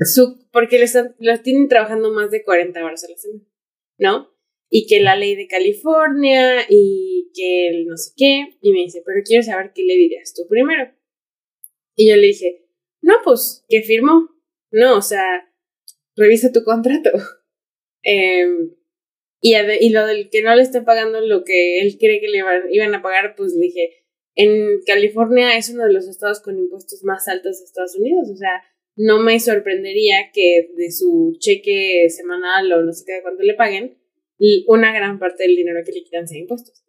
su, porque le están, los tienen trabajando más de 40 horas a la semana, ¿no? Y que la ley de California y que el no sé qué. Y me dice, pero quiero saber qué le dirías tú primero. Y yo le dije, no, pues, ¿qué firmó? No, o sea, revisa tu contrato. Em, y, y lo del que no le estén pagando lo que él cree que le iban, a pagar, pues le dije, en California es uno de los estados con impuestos más altos de Estados Unidos. O sea, no me sorprendería que de su cheque semanal o no sé qué de cuánto le paguen, una gran parte del dinero que le quitan sea impuestos.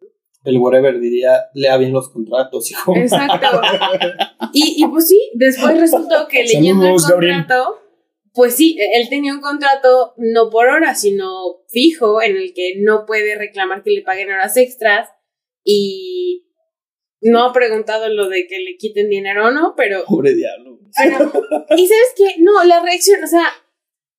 El whatever diría, lea bien los contratos, hijo. Exacto. y, y pues sí, después resultó que leyendo el contrato, pues sí, e-, él tenía un contrato no por hora, sino fijo, en el que no puede reclamar que le paguen horas extras y no ha preguntado lo de que le quiten dinero o no, pero... Pobre diablo. y sabes qué, no, la reacción, o sea,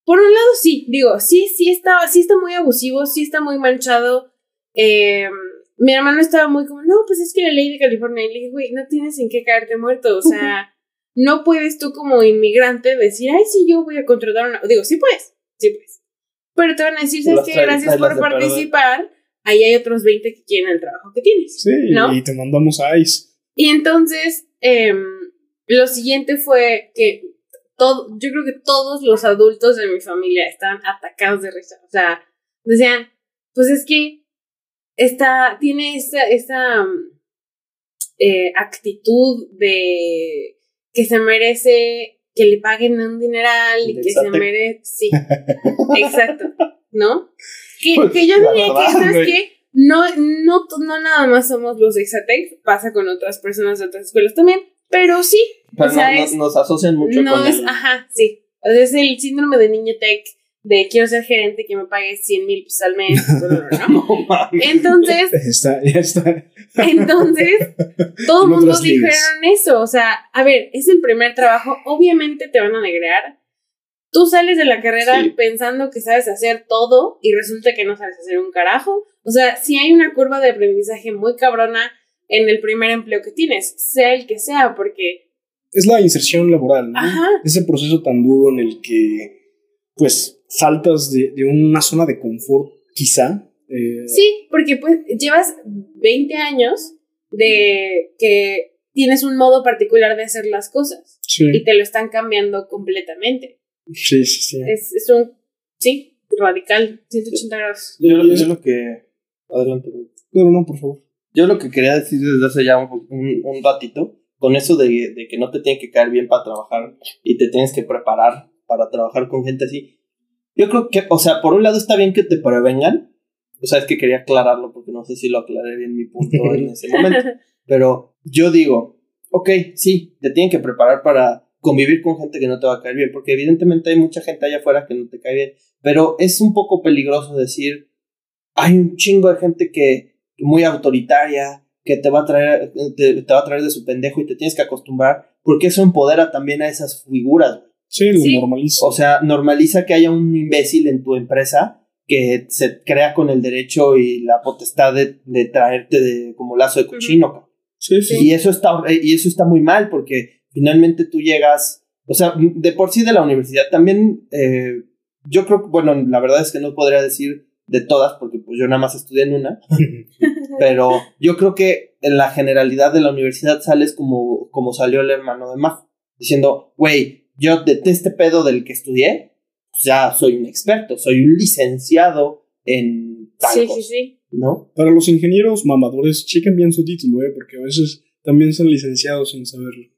por un lado sí, digo, sí, sí está, sí está muy abusivo, sí está muy manchado. Eh, mi hermano estaba muy como, no, pues es que la ley de California, y le dije, güey, no tienes en qué caerte muerto, o sea... no puedes tú como inmigrante decir, ay, sí, yo voy a contratar una... Digo, sí puedes, sí puedes. Pero te van a decir, ¿sabes qué? Gracias por participar. Ahí hay otros 20 que quieren el trabajo que tienes. Sí, y te mandamos a ICE. Y entonces, em, lo siguiente fue que todo, yo creo que todos los adultos de mi familia estaban atacados de risa. O sea, decían, pues es que está, tiene esa, esa eh, actitud de que se merece que le paguen un dineral y que se merece. Sí, exacto, ¿no? Que, pues, que yo diría que, ¿sabes qué? No, no, no nada más somos los Exatec, pasa con otras personas de otras escuelas también, pero sí. Pero o sea, nos asocian mucho no con es, Ajá, sí. es el síndrome de niño tech de quiero ser gerente que me pague 100 mil pesos al mes. ¿no? Entonces. Está, ya está. Entonces, todo el mundo dijeron eso. O sea, a ver, es el primer trabajo. Obviamente te van a negrear. Tú sales de la carrera pensando que sabes hacer todo y resulta que no sabes hacer un carajo. O sea, si hay una curva de aprendizaje muy cabrona en el primer empleo que tienes, sea el que sea, porque. Es la inserción laboral, ¿no? Ajá. Ese proceso tan duro en el que, pues, saltas de, de una zona de confort, quizá. Eh, sí, porque pues llevas 20 años de que tienes un modo particular de hacer las cosas y te lo están cambiando completamente. Sí, sí, sí. Es, es un, sí, radical, 180 grados. Yo, lo que... Adelante. No, no, por favor. Yo lo que quería decir desde hace ya un, un, ratito, con eso de, de, que no te tiene que caer bien para trabajar y te tienes que preparar para trabajar con gente así, yo creo que, o sea, por un lado está bien que te prevengan. O sea, es que quería aclararlo porque no sé si lo aclaré bien mi punto en ese momento. Pero yo digo, ok, sí, te tienen que preparar para convivir con gente que no te va a caer bien, porque evidentemente hay mucha gente allá afuera que no te cae bien, pero es un poco peligroso decir, hay un chingo de gente que muy autoritaria, que te va a traer, te, te va a traer de su pendejo y te tienes que acostumbrar, porque eso empodera también a esas figuras. Sí, lo normaliza. O sea, normaliza que haya un imbécil en tu empresa que se crea con el derecho y la potestad de, de traerte de, como lazo de cochino. Sí, sí. Y eso, está, y eso está muy mal porque finalmente tú llegas, o sea, de por sí de la universidad también, eh, yo creo bueno, la verdad es que no podría decir de todas porque pues yo nada más estudié en una, pero yo creo que en la generalidad de la universidad sales como, como salió el hermano de Maf, diciendo, güey, yo de este pedo del que estudié, pues ya soy un experto, soy un licenciado en tal sí, Sí, sí. ¿No? Para los ingenieros mamadores, chequen bien su título, ¿eh? porque a veces también son licenciados sin saberlo.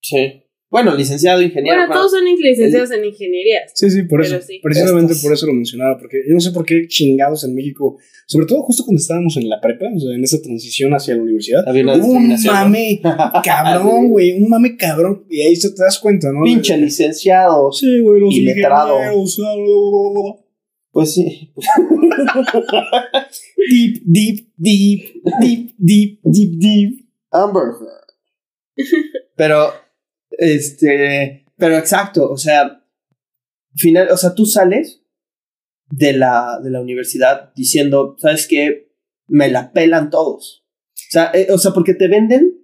Sí. Bueno, licenciado, ingeniero. Bueno, todos son licenciados en ingeniería. Sí, sí, por eso. Precisamente por eso lo mencionaba, porque yo no sé por qué chingados en México, sobre todo justo cuando estábamos en la prepa, o sea, en esa transición hacia la universidad. Había una un mame cabrón, güey, un mame cabrón. Y ahí te das cuenta, ¿no? Pinche licenciado. Sí, güey, los y letrado. Pues sí. deep, deep, deep, deep, deep, deep, deep. Amber. Pero este, pero exacto, o sea, final, o sea, tú sales de la, de la universidad diciendo, ¿sabes qué? Me la pelan todos. O sea, eh, o sea porque te venden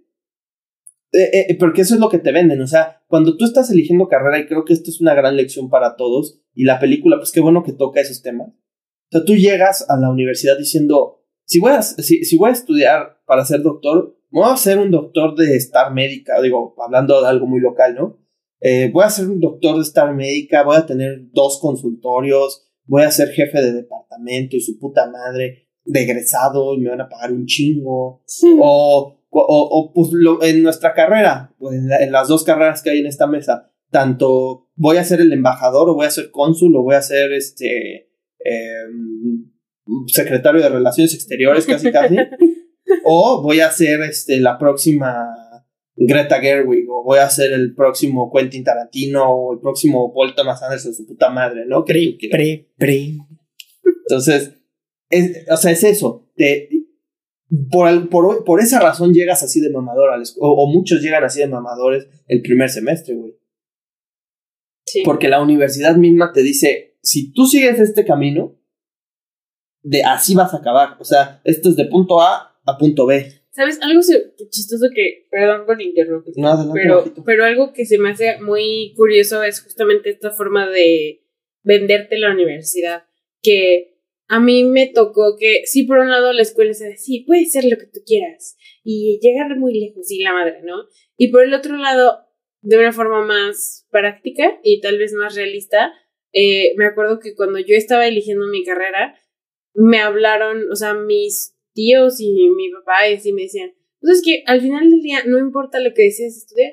Eh, eh, porque eso es lo que te venden, o sea, cuando tú estás eligiendo carrera, y creo que esto es una gran lección para todos, y la película, pues qué bueno que toca esos temas. O sea, tú llegas a la universidad diciendo, si voy a, si, si voy a estudiar para ser doctor, voy a ser un doctor de estar médica, digo, hablando de algo muy local, ¿no? Eh, voy a ser un doctor de estar médica, voy a tener dos consultorios, voy a ser jefe de departamento y su puta madre de egresado y me van a pagar un chingo. O, o, o, pues en nuestra carrera, en, en, las dos carreras que hay en esta mesa, tanto voy a ser el embajador o voy a ser cónsul o voy a ser este eh, secretario de Relaciones Exteriores casi casi. o voy a ser este, la próxima Greta Gerwig, o voy a ser el próximo Quentin Tarantino, o el próximo Paul Thomas Anderson, su puta madre, ¿no? Pre, pre, pre. Entonces, es, o sea, es eso. Te, por, por, por, esa razón llegas así de mamador al o, o, muchos llegan así de mamadores el primer semestre, güey. Sí. Porque la universidad misma te dice, si tú sigues este camino, de así vas a acabar. O sea, esto es de punto A a punto B. ¿Sabes? Algo chistoso que, perdón por interrumpir, pero, pero algo que se me hace muy curioso es justamente esta forma de venderte la universidad, que a mí me tocó que, sí, por un lado la escuela se decía, sí, puedes ser lo que tú quieras y llegar muy lejos, y la madre, ¿no? Y por el otro lado, de una forma más práctica y tal vez más realista, eh, me acuerdo que cuando yo estaba eligiendo mi carrera, me hablaron, o sea, mis tíos y mi papá y así me decían, pues es que al final del día no importa lo que desees estudiar,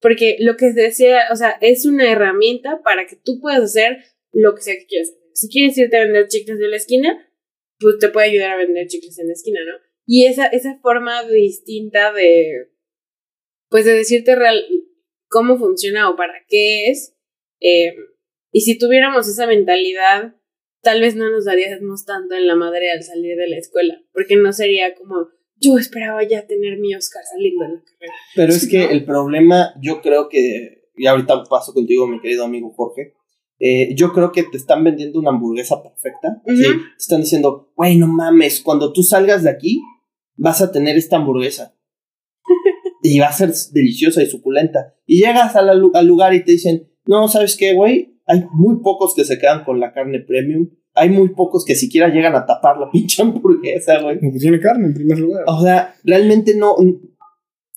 porque lo que desea, o sea, es una herramienta para que tú puedas hacer lo que sea que quieras. Si quieres irte a vender chicles de la esquina, pues te puede ayudar a vender chicles en la esquina, ¿no? Y esa, esa forma distinta de, pues de decirte real, cómo funciona o para qué es, eh, y si tuviéramos esa mentalidad tal vez no nos daríamos tanto en la madre al salir de la escuela, porque no sería como yo esperaba ya tener mi Oscar saliendo de la carrera. Pero es que el problema, yo creo que, y ahorita paso contigo, mi querido amigo Jorge, eh, yo creo que te están vendiendo una hamburguesa perfecta. Ujú. ¿sí? Te están diciendo, güey, no mames, cuando tú salgas de aquí, vas a tener esta hamburguesa. y va a ser deliciosa y suculenta. Y llegas la al lugar y te dicen, no, ¿sabes qué, güey? Hay muy pocos que se quedan con la carne premium. Hay muy pocos que siquiera llegan a tapar la pinche hamburguesa, güey. Como que tiene carne en primer lugar. O sea, realmente no.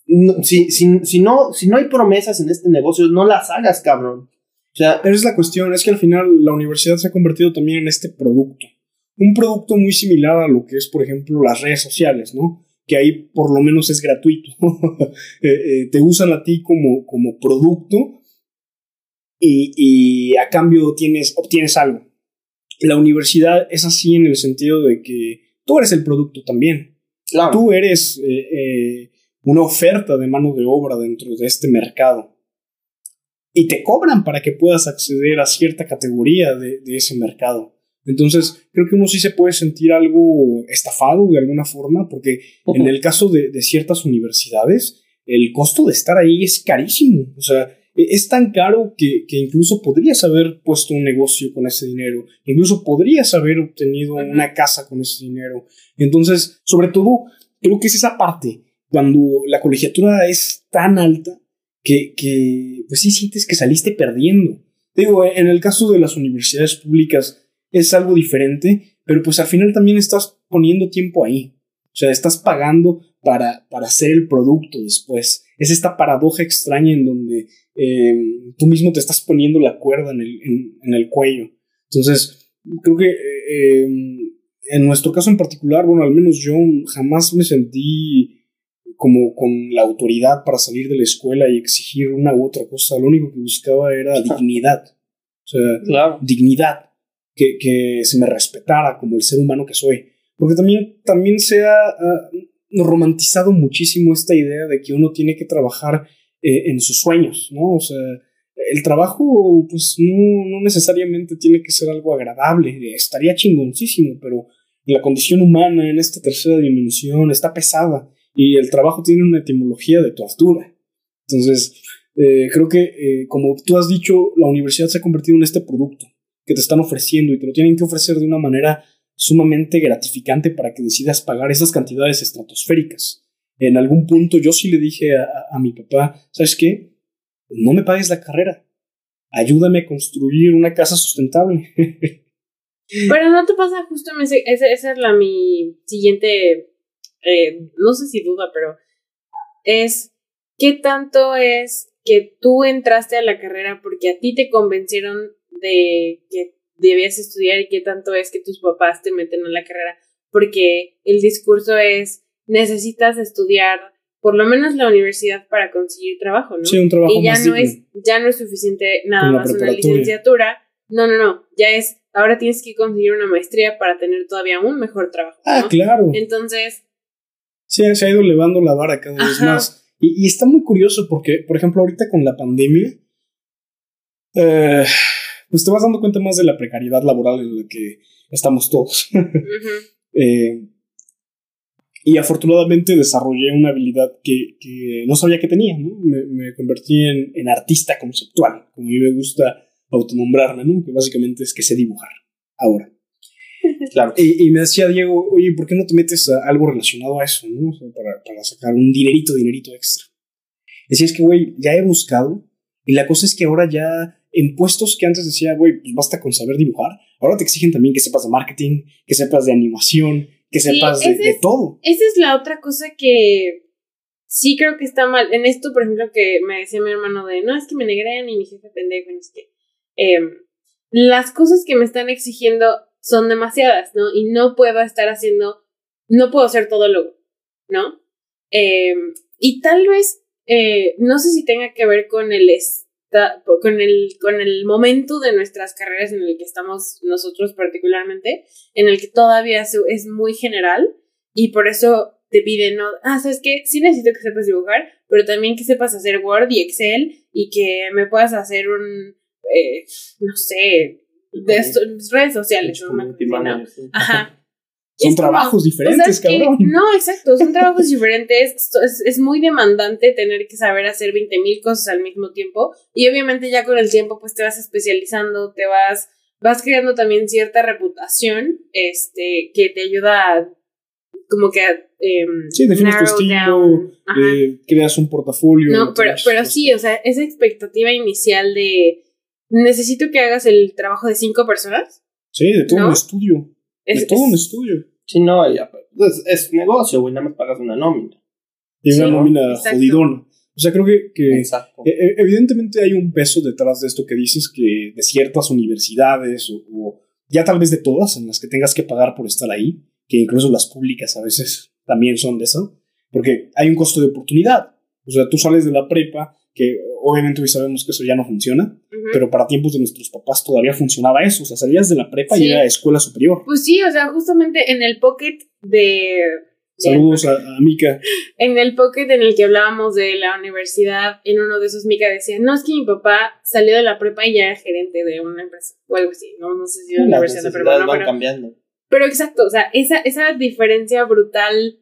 no- si, si, si, no, si no hay promesas en este negocio, no las hagas, cabrón. O sea, Pero es la cuestión, es que al final la universidad se ha convertido también en este producto. Un producto muy similar a lo que es, por ejemplo, las redes sociales, ¿no? Que ahí por lo menos es gratuito. Eh, eh, te usan a ti como, como producto y, y a cambio tienes, obtienes algo. La universidad es así en el sentido de que tú eres el producto también. claro. Tú eres eh, eh, una oferta de mano de obra dentro de este mercado. Y te cobran para que puedas acceder a cierta categoría de, de ese mercado. Entonces, creo que uno sí se puede sentir algo estafado de alguna forma, porque en el caso de, de ciertas universidades, el costo de estar ahí es carísimo. O sea, es tan caro que, que incluso podrías haber puesto un negocio con ese dinero, incluso podrías haber obtenido una casa con ese dinero. Entonces, sobre todo, creo que es esa parte, cuando la colegiatura es tan alta que, que pues sí sientes que saliste perdiendo. Digo, en el caso de las universidades públicas es algo diferente, pero pues al final también estás poniendo tiempo ahí. O sea, estás pagando para, para hacer el producto después. Es esta paradoja extraña en donde eh, tú mismo te estás poniendo la cuerda en el, en, en el cuello. Entonces, creo que eh, en nuestro caso en particular, bueno, al menos yo jamás me sentí como con la autoridad para salir de la escuela y exigir una u otra cosa. Lo único que buscaba era dignidad. O sea, Claro. dignidad, que, que se me respetara como el ser humano que soy. Porque también, también se ha ah, romantizado muchísimo esta idea de que uno tiene que trabajar eh, en sus sueños, ¿no? O sea, el trabajo, pues no, no necesariamente tiene que ser algo agradable, estaría chingoncísimo, pero la condición humana en esta tercera dimensión está pesada y el trabajo tiene una etimología de tortura. Entonces, eh, creo que, eh, como tú has dicho, la universidad se ha convertido en este producto que te están ofreciendo y te lo tienen que ofrecer de una manera sumamente gratificante para que decidas pagar esas cantidades estratosféricas. En algún punto yo sí le dije a, a mi papá, ¿sabes qué? No me pagues la carrera. Ayúdame a construir una casa sustentable. Pero no te pasa justo, esa, esa es la mi siguiente, eh, no sé si duda, pero es, ¿qué tanto es que tú entraste a la carrera porque a ti te convencieron de que debías estudiar y qué tanto es que tus papás te meten en la carrera? Porque el discurso es, necesitas estudiar por lo menos la universidad para conseguir trabajo, ¿no? Sí, un trabajo y ya más no es ya no es suficiente nada más una licenciatura. No, no, no, ya es ahora tienes que conseguir una maestría para tener todavía un mejor trabajo, Ah, claro. Entonces, Sí, se ha ido elevando la vara cada vez más. Y, y está muy curioso porque, por ejemplo, ahorita con la pandemia, eh, pues te vas dando cuenta más de la precariedad laboral en la que estamos todos. ujú, Eh, y afortunadamente desarrollé una habilidad que, que no sabía que tenía, ¿no? Me, me convertí en, en artista conceptual, como a mí me gusta autonombrarme, ¿no? Que básicamente es que sé dibujar ahora. Claro. Y, y me decía Diego, oye, ¿por qué no te metes a algo relacionado a eso, ¿no? O sea, para, para sacar un dinerito, dinerito extra. Decía, es que, güey, ya he buscado y la cosa es que ahora ya en puestos que antes decía, güey, pues basta con saber dibujar, ahora te exigen también que sepas de marketing, que sepas de animación, que Sí, sepas de, es- todo. Esa es la otra cosa que sí creo que está mal. En esto, por ejemplo, que me decía mi hermano de, no, es que me negrean y mi jefe pendejo, no sé qué. Em, las cosas que me están exigiendo son demasiadas, ¿no? Y no puedo estar haciendo, no puedo ser todólogo, ¿no? Em, y tal vez, eh, no sé si tenga que ver con el, esta- con, el, con el momento de nuestras carreras en el que estamos nosotros particularmente, en el que todavía es muy general y por eso te piden, ¿no? Ah, ¿sabes qué? Sí necesito que sepas dibujar, pero también que sepas hacer Word y Excel y que me puedas hacer un, eh, no sé, de redes sociales. ¿no? Ajá. Son como, trabajos diferentes, que- cabrón. no, exacto, son trabajos diferentes. esto Es, es muy demandante tener que saber hacer 20.000 cosas al mismo tiempo. Y obviamente ya con el tiempo, pues te vas especializando, te vas, vas creando también cierta reputación, este, que te ayuda a, como que em, Sí, defines tu estilo, eh, creas un portafolio. No, pero, pero sí, o sea, esa expectativa inicial de necesito que hagas el trabajo de cinco personas. Sí, de todo ¿no? un estudio. Es, de todo un es- estudio. Sí, no, ya, pues, es negocio, güey, nada más pagas una nómina. Y una Sí, nómina exacto. jodidona. O sea, creo que, que Exacto. E- e- Evidentemente hay un peso detrás de esto que dices que de ciertas universidades o, o ya tal vez de todas en las que tengas que pagar por estar ahí, que incluso las públicas a veces también son de eso, porque hay un costo de oportunidad. O sea, tú sales de la prepa, que obviamente hoy sabemos que eso ya no funciona, pero para tiempos de nuestros papás todavía funcionaba eso. O sea, salías de la prepa Sí. y era escuela superior. Pues sí, o sea, justamente en el pocket de... Saludos a, a Mika. En el pocket en el que hablábamos de la universidad, en uno de esos Mika decía, no, es que mi papá salió de la prepa y ya era gerente de una empresa o algo así, no, no sé si de una universidad de prepa, necesidades no, van pero, cambiando. pero exacto, o sea, esa, esa diferencia brutal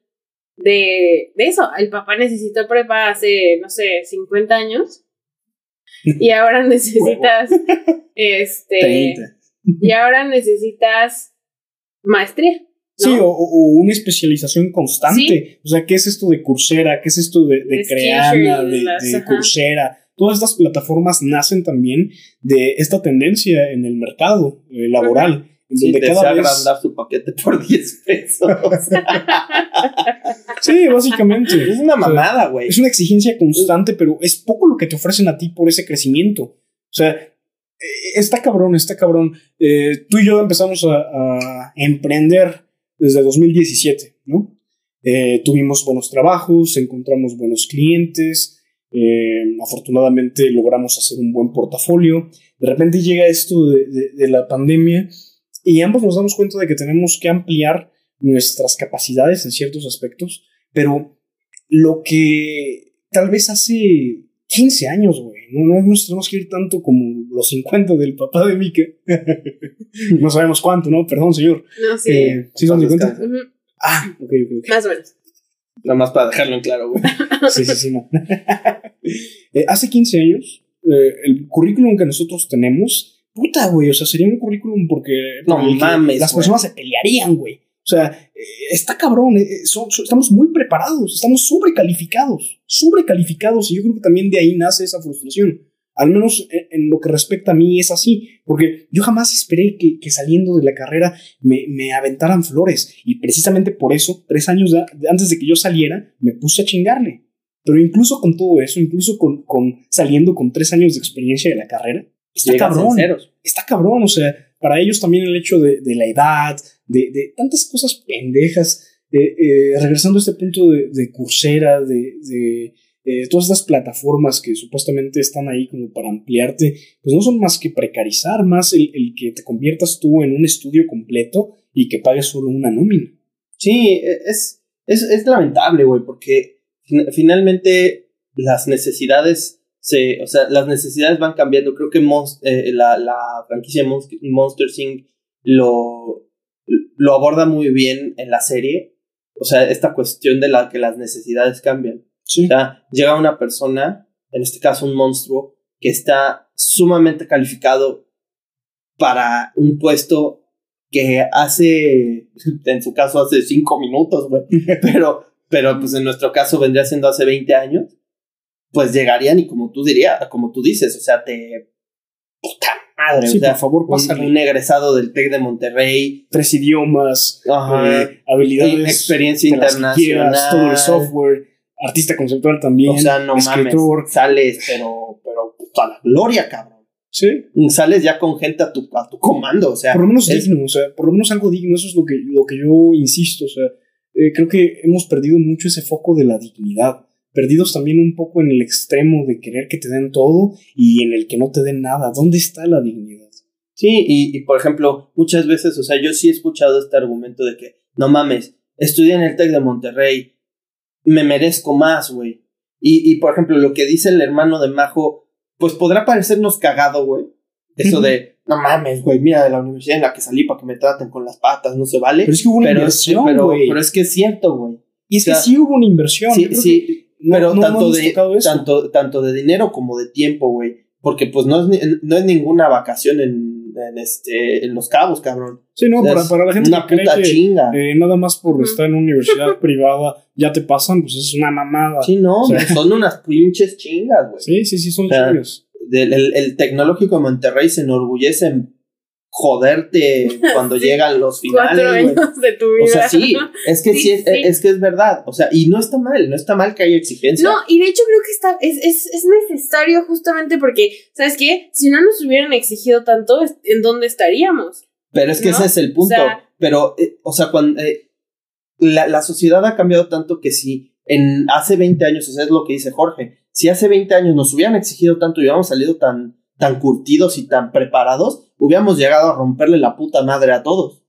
de, de eso, el papá necesitó prepa hace, no sé, 50 años y ahora necesitas, este, 30. y ahora necesitas maestría. Sí, o, o una especialización constante. O sea, ¿qué es esto de Coursera? ¿Qué es esto de, de Creana, de. Coursera? Todas estas plataformas nacen también de esta tendencia en el mercado eh, laboral, Sí, desea vez... agrandar su paquete por 10 pesos. Sí, básicamente. es una mamada, güey. Es una exigencia constante, pero es poco lo que te ofrecen a ti por ese crecimiento. O sea, eh, está cabrón, está cabrón. Eh, tú y yo empezamos a, a emprender desde 2017, ¿no? Eh, tuvimos buenos trabajos, encontramos buenos clientes, eh, afortunadamente logramos hacer un buen portafolio. De repente llega esto de, de- de la pandemia y ambos nos damos cuenta de que tenemos que ampliar nuestras capacidades en ciertos aspectos, pero lo que tal vez hace 15 años, güey, no, no nos tenemos que ir tanto como los 50 del papá de Mika. no sabemos cuánto, ¿no? Perdón, señor. No, sí. Eh, ¿Sí son 50? Ujú, Ah, ok, ok, ok. Más o menos. Nada más para dejarlo en claro, güey. Sí, sí, sí, no. Eh, hace 15 años, eh, el currículum que nosotros tenemos, puta, güey, o sea, sería un currículum porque No que mames, las güey. personas se pelearían, güey. O sea, está cabrón, estamos muy preparados, estamos sobrecalificados, sobrecalificados y yo creo que también de ahí nace esa frustración. Al menos en, lo que respecta a mí es así, porque yo jamás esperé que, saliendo de la carrera me, me, aventaran flores y precisamente por eso, tres años antes de que yo saliera, me puse a chingarle. Pero incluso con todo eso, incluso con, con saliendo con tres años de experiencia de la carrera, está cabrón. Está cabrón, o sea, para ellos también el hecho de, de la edad, de, de, tantas cosas pendejas, eh, regresando a este punto de, de Coursera, de eh, todas estas plataformas que supuestamente están ahí como para ampliarte, pues no son más que precarizar más el, que te conviertas tú en un estudio completo y que pagues solo una nómina. Sí, e, es, es, lamentable, güey, porque finalmente las necesidades se, o sea, las necesidades van cambiando. Creo que eh, la, la, franquicia Monster Inc. lo, lo aborda muy bien en la serie. O sea, esta cuestión de la que las necesidades cambian. O sea, llega una persona, en este caso un monstruo, que está sumamente calificado para un puesto que hace, en su caso hace cinco minutos, güey, pero, pero pues en nuestro caso vendría siendo hace 20 años, pues llegarían y como tú dirías, como tú dices, o sea, te... Puta madre, sí, por favor, un, un, egresado del TEC de Monterrey. Tres idiomas, eh, habilidades. Experiencia internacional. todo el software artista conceptual también. O sea, no escritor. mames. Sales, pero, pero a la gloria, cabrón. Sí. Sales ya con gente a tu, a tu comando, o sea. Por lo menos digno, o sea, por lo menos algo digno, eso es lo que, lo que yo insisto, o sea, eh, creo que hemos perdido mucho ese foco de la dignidad. Perdidos también un poco en el extremo de querer que te den todo y en el que no te den nada. ¿Dónde está la dignidad? Sí, y, y por ejemplo, muchas veces, o sea, yo sí he escuchado este argumento de que, no mames, estudié en el TEC de Monterrey, me merezco más, güey. Y, y, por ejemplo, lo que dice el hermano de Majo, pues podrá parecernos cagado, güey. Eso de, no mames, güey, mira de la universidad en la que salí para que me traten con las patas, no se vale. Pero es que hubo una inversión, pero, pero, es que es cierto, güey. Y es que sí hubo una inversión. Sí, sí, pero tanto, de, tanto, tanto de dinero como de tiempo, güey. Porque pues no es, no es ninguna vacación en en, este, en Los Cabos, cabrón. Sí, no, para, para, la gente una que puta chinga. Eh, nada más por estar en una universidad privada ya te pasan, pues es una mamada. Sí, no, son unas pinches chingas, güey. Sí, sí, sí, son chingas. El, el, tecnológico de Monterrey se enorgullece en joderte cuando llegan los finales. Cuatro años de tu vida. O sea, sí, es que sí, es, que es verdad. O sea, y no está mal, no está mal que haya exigencia. No, y de hecho creo que está, es, es, es necesario justamente porque, ¿sabes qué? Si no nos hubieran exigido tanto, ¿en dónde estaríamos? Pero es que ese es el punto. Pero, eh, o sea, cuando eh, la, la sociedad ha cambiado tanto que si en hace 20 años, eso es lo que dice Jorge, si hace 20 años nos hubieran exigido tanto y hubiéramos salido tan tan curtidos y tan preparados, hubiéramos llegado a romperle la puta madre a todos.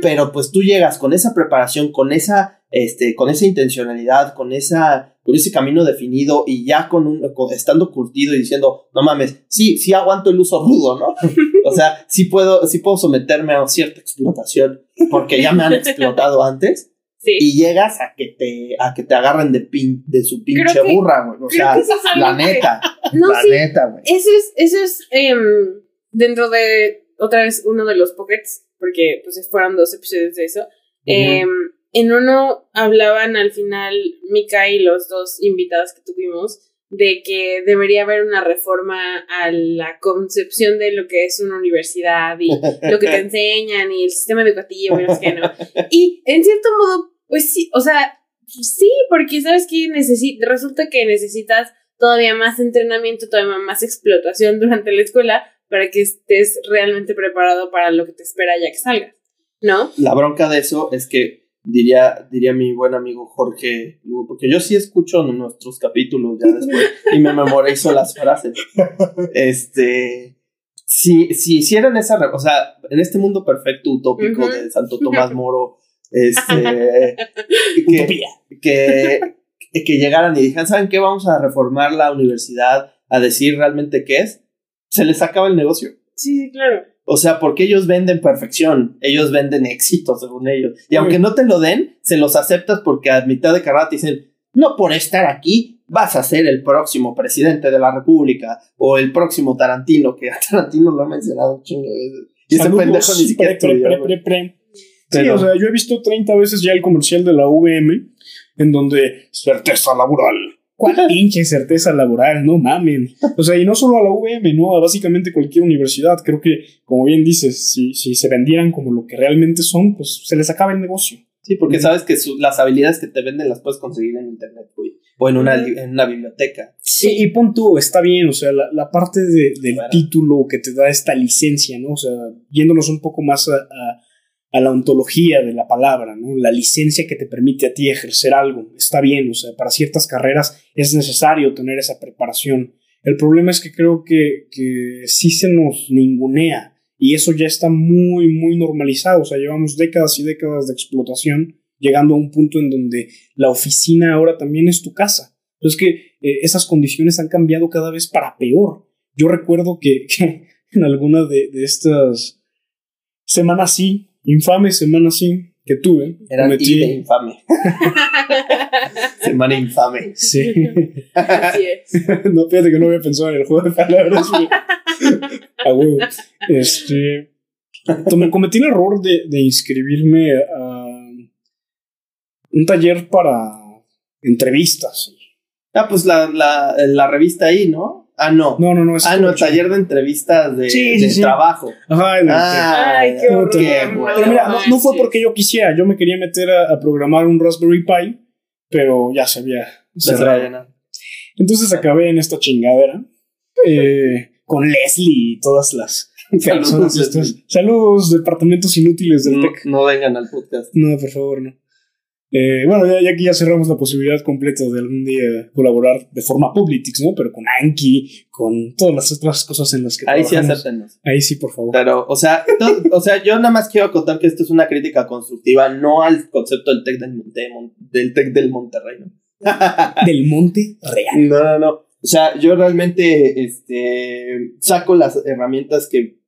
Pero pues tú llegas con esa preparación, con esa, este, con esa intencionalidad, con esa, con ese camino definido y ya con un, estando curtido y diciendo, no mames, sí, sí aguanto el uso rudo, ¿no? o sea, sí puedo, sí puedo someterme a cierta explotación porque ya me han explotado antes. Y llegas a que te, a que te agarren de, pin, de su pinche burra, güey. O sea, la neta. la neta, güey. Eso es, eso es em, dentro de, otra vez, uno de los pockets, porque pues fueron dos episodios de eso. Em, en uno hablaban al final Mika y los dos invitados que tuvimos de que debería haber una reforma a la concepción de lo que es una universidad y lo que te enseñan y el sistema educativo y no sé qué, ¿no? Y en cierto modo pues sí, o sea, sí, porque sabes que resulta que necesitas todavía más entrenamiento, todavía más explotación durante la escuela para que estés realmente preparado para lo que te espera ya que salgas, ¿no? La bronca de eso es que diría, diría mi buen amigo Jorge, porque yo sí escucho nuestros capítulos ya después y me memorizo las frases. Este, si, si hicieran esa, o sea, en este mundo perfecto utópico de Santo Tomás Moro, este, que, que, llegaran y dijeran, ¿saben qué? Vamos a reformar la universidad a decir realmente qué es. Se les acaba el negocio. Sí, claro. O sea, porque ellos venden perfección, ellos venden éxito según ellos. Y aunque no te lo den, se los aceptas porque a mitad de carrera te dicen, no por estar aquí vas a ser el próximo presidente de la república o el próximo Tarantino, que a Tarantino lo ha mencionado un chingo de veces. Y ese pendejo ni siquiera Sí, o sea, yo he visto 30 veces ya el comercial de la VM en donde certeza laboral. ¿Cuál pinche certeza laboral? No mamen. O sea, y no solo a la VM, no, a básicamente cualquier universidad. Creo que, como bien dices, si, si se vendieran como lo que realmente son, pues se les acaba el negocio. Sí, porque sabes que las habilidades que te venden las puedes conseguir en internet, güey. O en una, en una biblioteca. Sí, y pon tú, está bien, o sea, la, parte del título que te da esta licencia, ¿no? O sea, yéndonos un poco más a a la ontología de la palabra, ¿no? La licencia que te permite a ti ejercer algo. Está bien, o sea, para ciertas carreras es necesario tener esa preparación. El problema es que creo que, que sí se nos ningunea y eso ya está muy, muy normalizado. O sea, llevamos décadas y décadas de explotación llegando a un punto en donde la oficina ahora también es tu casa. Entonces que eh, esas condiciones han cambiado cada vez para peor. Yo recuerdo que, en alguna de, de estas semanas sí, infame semana así que tuve. Era cometí... de infame. semana infame. Sí. Así es. no, fíjate que no había pensado en el juego de palabras. a huevo. Este. Cometí el error de, de inscribirme a un taller para entrevistas. Ah, pues la, la, la revista ahí, ¿no? Ah, no. No, no, no. ah, no, taller de entrevistas de, trabajo. Ajá, ah, Ay, qué horror. Pero mira, no, fue porque yo quisiera. Yo me quería meter a, programar un Raspberry Pi, pero ya se había cerrado. Entonces acabé en esta chingadera eh, con Leslie y todas las personas. Saludos, Saludos departamentos inútiles del TEC. No vengan al podcast. No, por favor, no. Eh, bueno, ya, aquí ya cerramos la posibilidad completa de algún día colaborar de forma Publitix, ¿no? Pero con Anki, con todas las otras cosas en las que Ahí sí acéptenos. Ahí sí, por favor. Pero, o sea, o sea, yo nada más quiero acotar que esto es una crítica constructiva, no al concepto del TEC del, del, tec del Monterrey, ¿no? del Monte Real. No, no, no. O sea, yo realmente este, saco las herramientas que,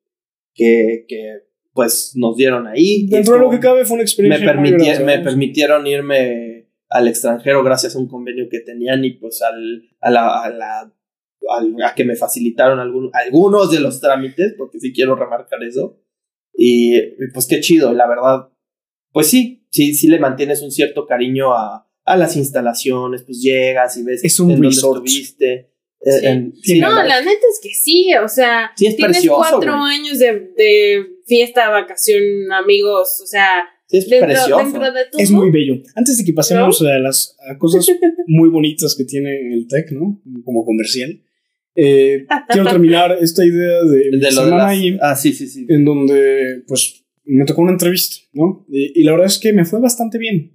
que, que pues nos dieron ahí. Dentro de lo que cabe fue una experiencia. Me, me permitieron irme al extranjero gracias a un convenio que tenían y pues al, a, la, a, la, a, que me facilitaron algunos de los trámites, porque sí quiero remarcar eso. Y, pues qué chido, la verdad. Pues sí, sí, sí le mantienes un cierto cariño a, a las instalaciones, pues llegas y ves es un resort. Sí. no, la neta es que sí, o sea, tienes cuatro años de, de, fiesta, vacación, amigos, o sea, es precioso. Es muy bello. Antes de que pasemos a las cosas muy bonitas que tiene el tech, ¿no? Como comercial. Eh, quiero terminar esta idea de, de semana ahí, ah, sí, sí, sí. en donde pues me tocó una entrevista, ¿no? Y, y, la verdad es que me fue bastante bien.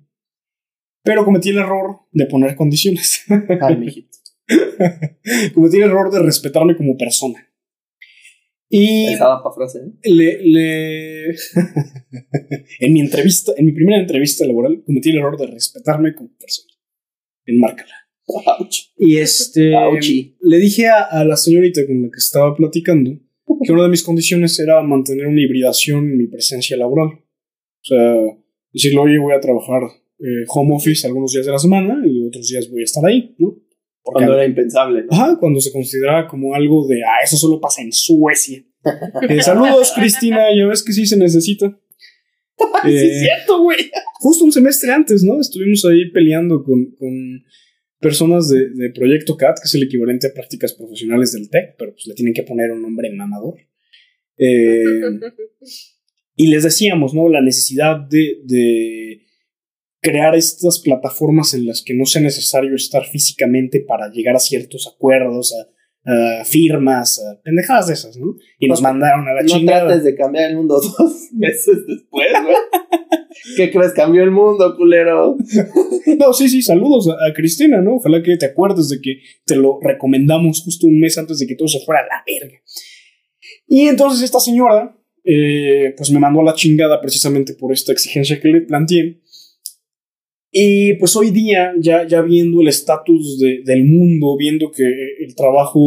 Pero cometí el error de poner condiciones. Ay, mijito. cometí el error de respetarme como persona. Y frase. ¿eh? Le, en mi entrevista, en mi primera entrevista laboral, cometí el error de respetarme como persona. Enmárcala. Y este le dije a, la señorita con la que estaba platicando que una de mis condiciones era mantener una hibridación en mi presencia laboral. O sea, decirle, oye, voy a trabajar eh, home office algunos días de la semana y otros días voy a estar ahí, ¿no? Cuando era impensable. Ajá, cuando se consideraba como algo de, ah, eso solo pasa en Suecia. Eh, saludos, Cristina, ya ves que sí se necesita. sí, es eh, cierto, güey. Justo un semestre antes, ¿no? Estuvimos ahí peleando con, con personas de, de, Proyecto CAT, que es el equivalente a prácticas profesionales del TEC, pero pues le tienen que poner un nombre mamador. Eh, y les decíamos, ¿no? La necesidad de, de crear estas plataformas en las que no sea necesario estar físicamente para llegar a ciertos acuerdos, a, firmas, a pendejadas de esas, ¿no? Y nos mandaron a la chingada. No trates de cambiar el mundo dos meses después, güey. ¿Qué crees? Cambió el mundo, culero. no, sí, sí, saludos a, Cristina, ¿no? Ojalá que te acuerdes de que te lo recomendamos justo un mes antes de que todo se fuera a la verga. Y entonces esta señora, eh, pues me mandó a la chingada precisamente por esta exigencia que le planteé. Y pues hoy día, ya, ya viendo el estatus del mundo, viendo que el trabajo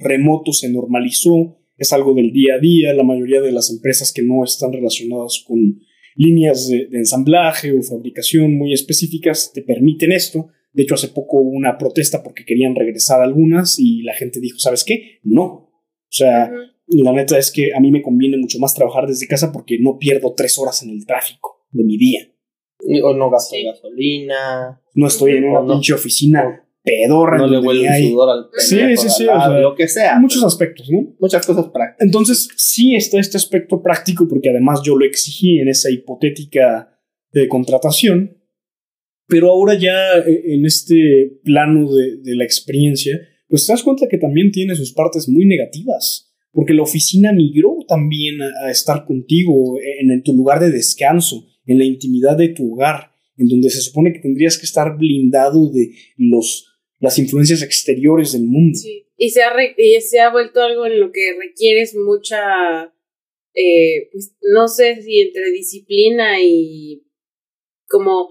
remoto se normalizó, es algo del día a día, la mayoría de las empresas que no están relacionadas con líneas de, ensamblaje o fabricación muy específicas te permiten esto. De hecho, hace poco hubo una protesta porque querían regresar algunas y la gente dijo, ¿sabes qué? No. O sea, la neta es que a mí me conviene mucho más trabajar desde casa porque no pierdo tres horas en el tráfico. de mi día. O no gasto Sí. gasolina. No estoy en una no. pinche oficina pedorra. No le huele el sudor al Sí, sí, de sí, o sea, lo que sea. muchos aspectos, ¿no? Muchas cosas prácticas. Entonces, sí está este aspecto práctico, porque además yo lo exigí en esa hipotética eh, contratación, pero ahora ya eh, en este plano de, de la experiencia, pues te das cuenta que también tiene sus partes muy negativas, porque la oficina migró también a, a estar contigo en, en tu lugar de descanso, en la intimidad de tu hogar, en donde se supone que tendrías que estar blindado de los, las influencias exteriores del mundo. Sí. Y se ha, re- y se ha vuelto algo en lo que requieres mucha, eh, pues no sé si entre disciplina y como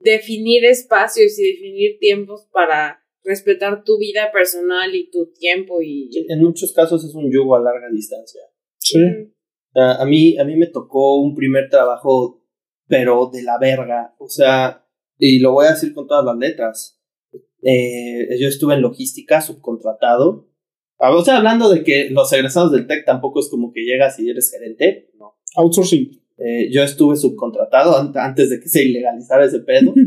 definir espacios y definir tiempos para respetar tu vida personal y tu tiempo y... En muchos casos es un yugo a larga distancia. Sí. A a mí, a mí me tocó un primer trabajo, pero de la verga. O sea, y lo voy a decir con todas las letras. Eh, yo estuve en logística, subcontratado. Ah, O sea, hablando de que los egresados del TEC tampoco es como que llegas y eres gerente. No. Outsourcing. Eh, yo estuve subcontratado an- antes de que se ilegalizara ese pedo.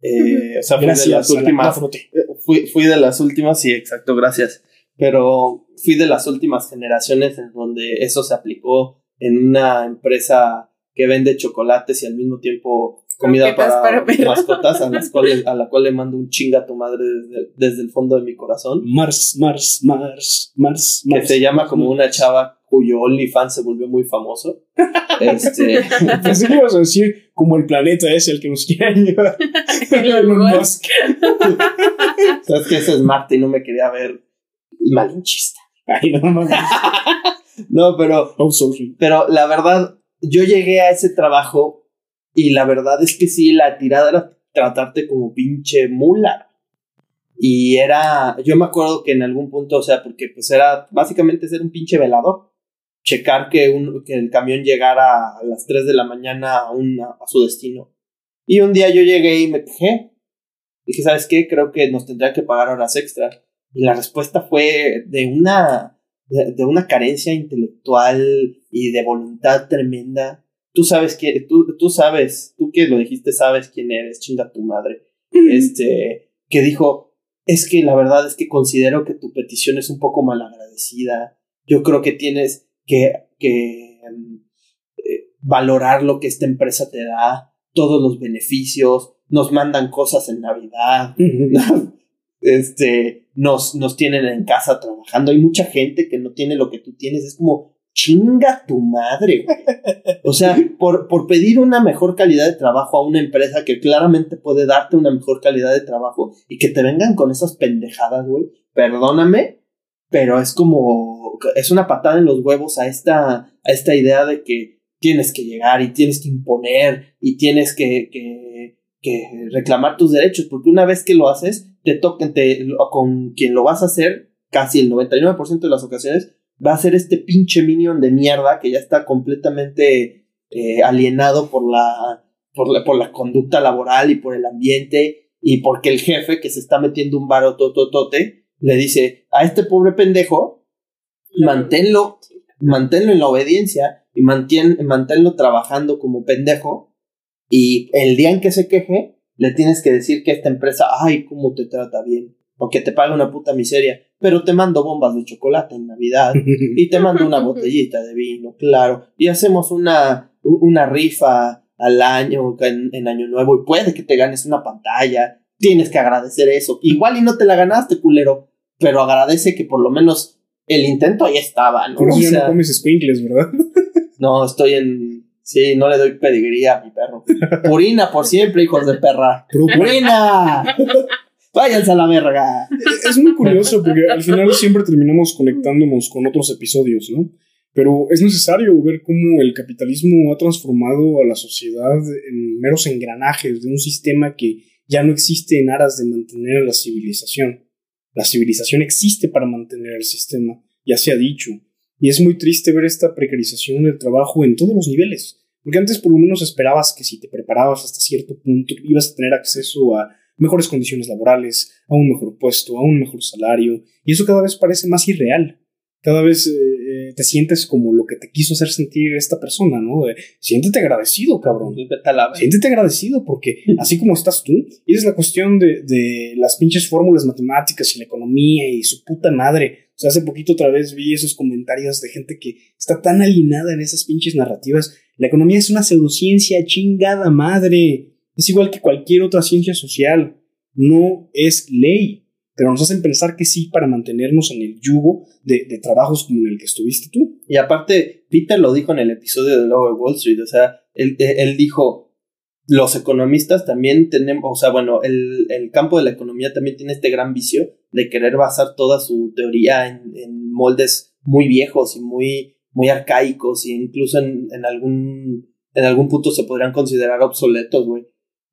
Eh, o sea, fui de las la últimas 4T. eh, fui, fui de las últimas, sí, exacto, gracias. Pero fui de las últimas generaciones en donde eso se aplicó en una empresa que vende chocolates y al mismo tiempo comida para, mascotas a, las cuales, a la cual le mando un chinga a tu madre desde, desde el fondo de mi corazón. Mars, Mars, Mars, Mars, Que Mars. se llama como una chava cuyo OnlyFans se volvió muy famoso. Este, Pensé que ibas a decir como el planeta es el que nos quiere Musk. sabes que ese es Marte y no me quería ver malinchista. Ay, no mames. No, pero Outsourcing. Pero la verdad, yo llegué a ese trabajo y la verdad es que sí, la tirada era tratarte como pinche mula. Y era, yo me acuerdo que en algún punto, o sea, porque pues era básicamente ser un pinche velador. Checar que, un, que el camión llegara a las 3 de la mañana a, una, a su destino. Y un día yo llegué y me quejé. Dije, ¿sabes qué? Creo que nos tendrían que pagar horas extra. Y la respuesta fue de una, de una carencia intelectual y de voluntad tremenda. Tú sabes que, tú, tú sabes, tú que lo dijiste, sabes quién eres, chinga tu madre. Este, que dijo, es que la verdad es que considero que tu petición es un poco malagradecida. Yo creo que tienes que, que em, eh, valorar lo que esta empresa te da, todos los beneficios, nos mandan cosas en Navidad, este, nos, nos tienen en casa trabajando. Hay mucha gente que no tiene lo que tú tienes. Es como, chinga tu madre, güey. O sea, por, por pedir una mejor calidad de trabajo a una empresa que claramente puede darte una mejor calidad de trabajo y que te vengan con esas pendejadas, güey. Perdóname, pero es como, es una patada en los huevos a esta, a esta idea de que tienes que llegar y tienes que imponer y tienes que, que, que reclamar tus derechos, porque una vez que lo haces, te toquen, te, con quien lo vas a hacer, casi el 99% de las ocasiones, va a ser este pinche minion de mierda que ya está completamente eh, alienado por la, por la, por la conducta laboral y por el ambiente y porque el jefe que se está metiendo un varo tototote le dice a este pobre pendejo, manténlo, manténlo en la obediencia y mantén, manténlo trabajando como pendejo y el día en que se queje le tienes que decir que esta empresa, ay, cómo te trata bien, aunque te paga una puta miseria, pero te mando bombas de chocolate en Navidad y te mando una botellita de vino, claro, y hacemos una, una rifa al año, en, en Año Nuevo, y puede que te ganes una pantalla, tienes que agradecer eso, igual y no te la ganaste, culero, pero agradece que por lo menos el intento ahí estaba, ¿no? Por eso O sea, no comes squinkles, ¿verdad? no, estoy en... Sí, no le doy pedigría a mi perro. Purina por siempre, hijos de perra. ¡Purina! Váyanse a la verga. es muy curioso porque al final siempre terminamos conectándonos con otros episodios, ¿no? Pero es necesario ver cómo el capitalismo ha transformado a la sociedad en meros engranajes de un sistema que ya no existe en aras de mantener a la civilización. La civilización existe para mantener el sistema, ya se ha dicho. Y es muy triste ver esta precarización del trabajo en todos los niveles. Porque antes por lo menos esperabas que si te preparabas hasta cierto punto ibas a tener acceso a mejores condiciones laborales, a un mejor puesto, a un mejor salario, y eso cada vez parece más irreal. Cada vez eh, eh, te sientes como lo que te quiso hacer sentir esta persona, ¿no? De, siéntete agradecido, cabrón. Pues. Siéntete agradecido porque así como estás tú, y es la cuestión de, de las pinches fórmulas matemáticas y la economía y su puta madre. O sea, hace poquito otra vez vi esos comentarios de gente que está tan alienada en esas pinches narrativas. La economía es una pseudociencia chingada madre. Es igual que cualquier otra ciencia social. No es ley pero nos hacen pensar que sí para mantenernos en el yugo de, trabajos como en el que estuviste tú. Y aparte, Peter lo dijo en el episodio de Lobo Wall Street, o sea, él, él dijo, los economistas también tenemos, o sea, bueno, el, el, campo de la economía también tiene este gran vicio de querer basar toda su teoría en, en moldes muy viejos y muy, muy arcaicos e incluso en, en, algún, en algún punto se podrían considerar obsoletos, güey.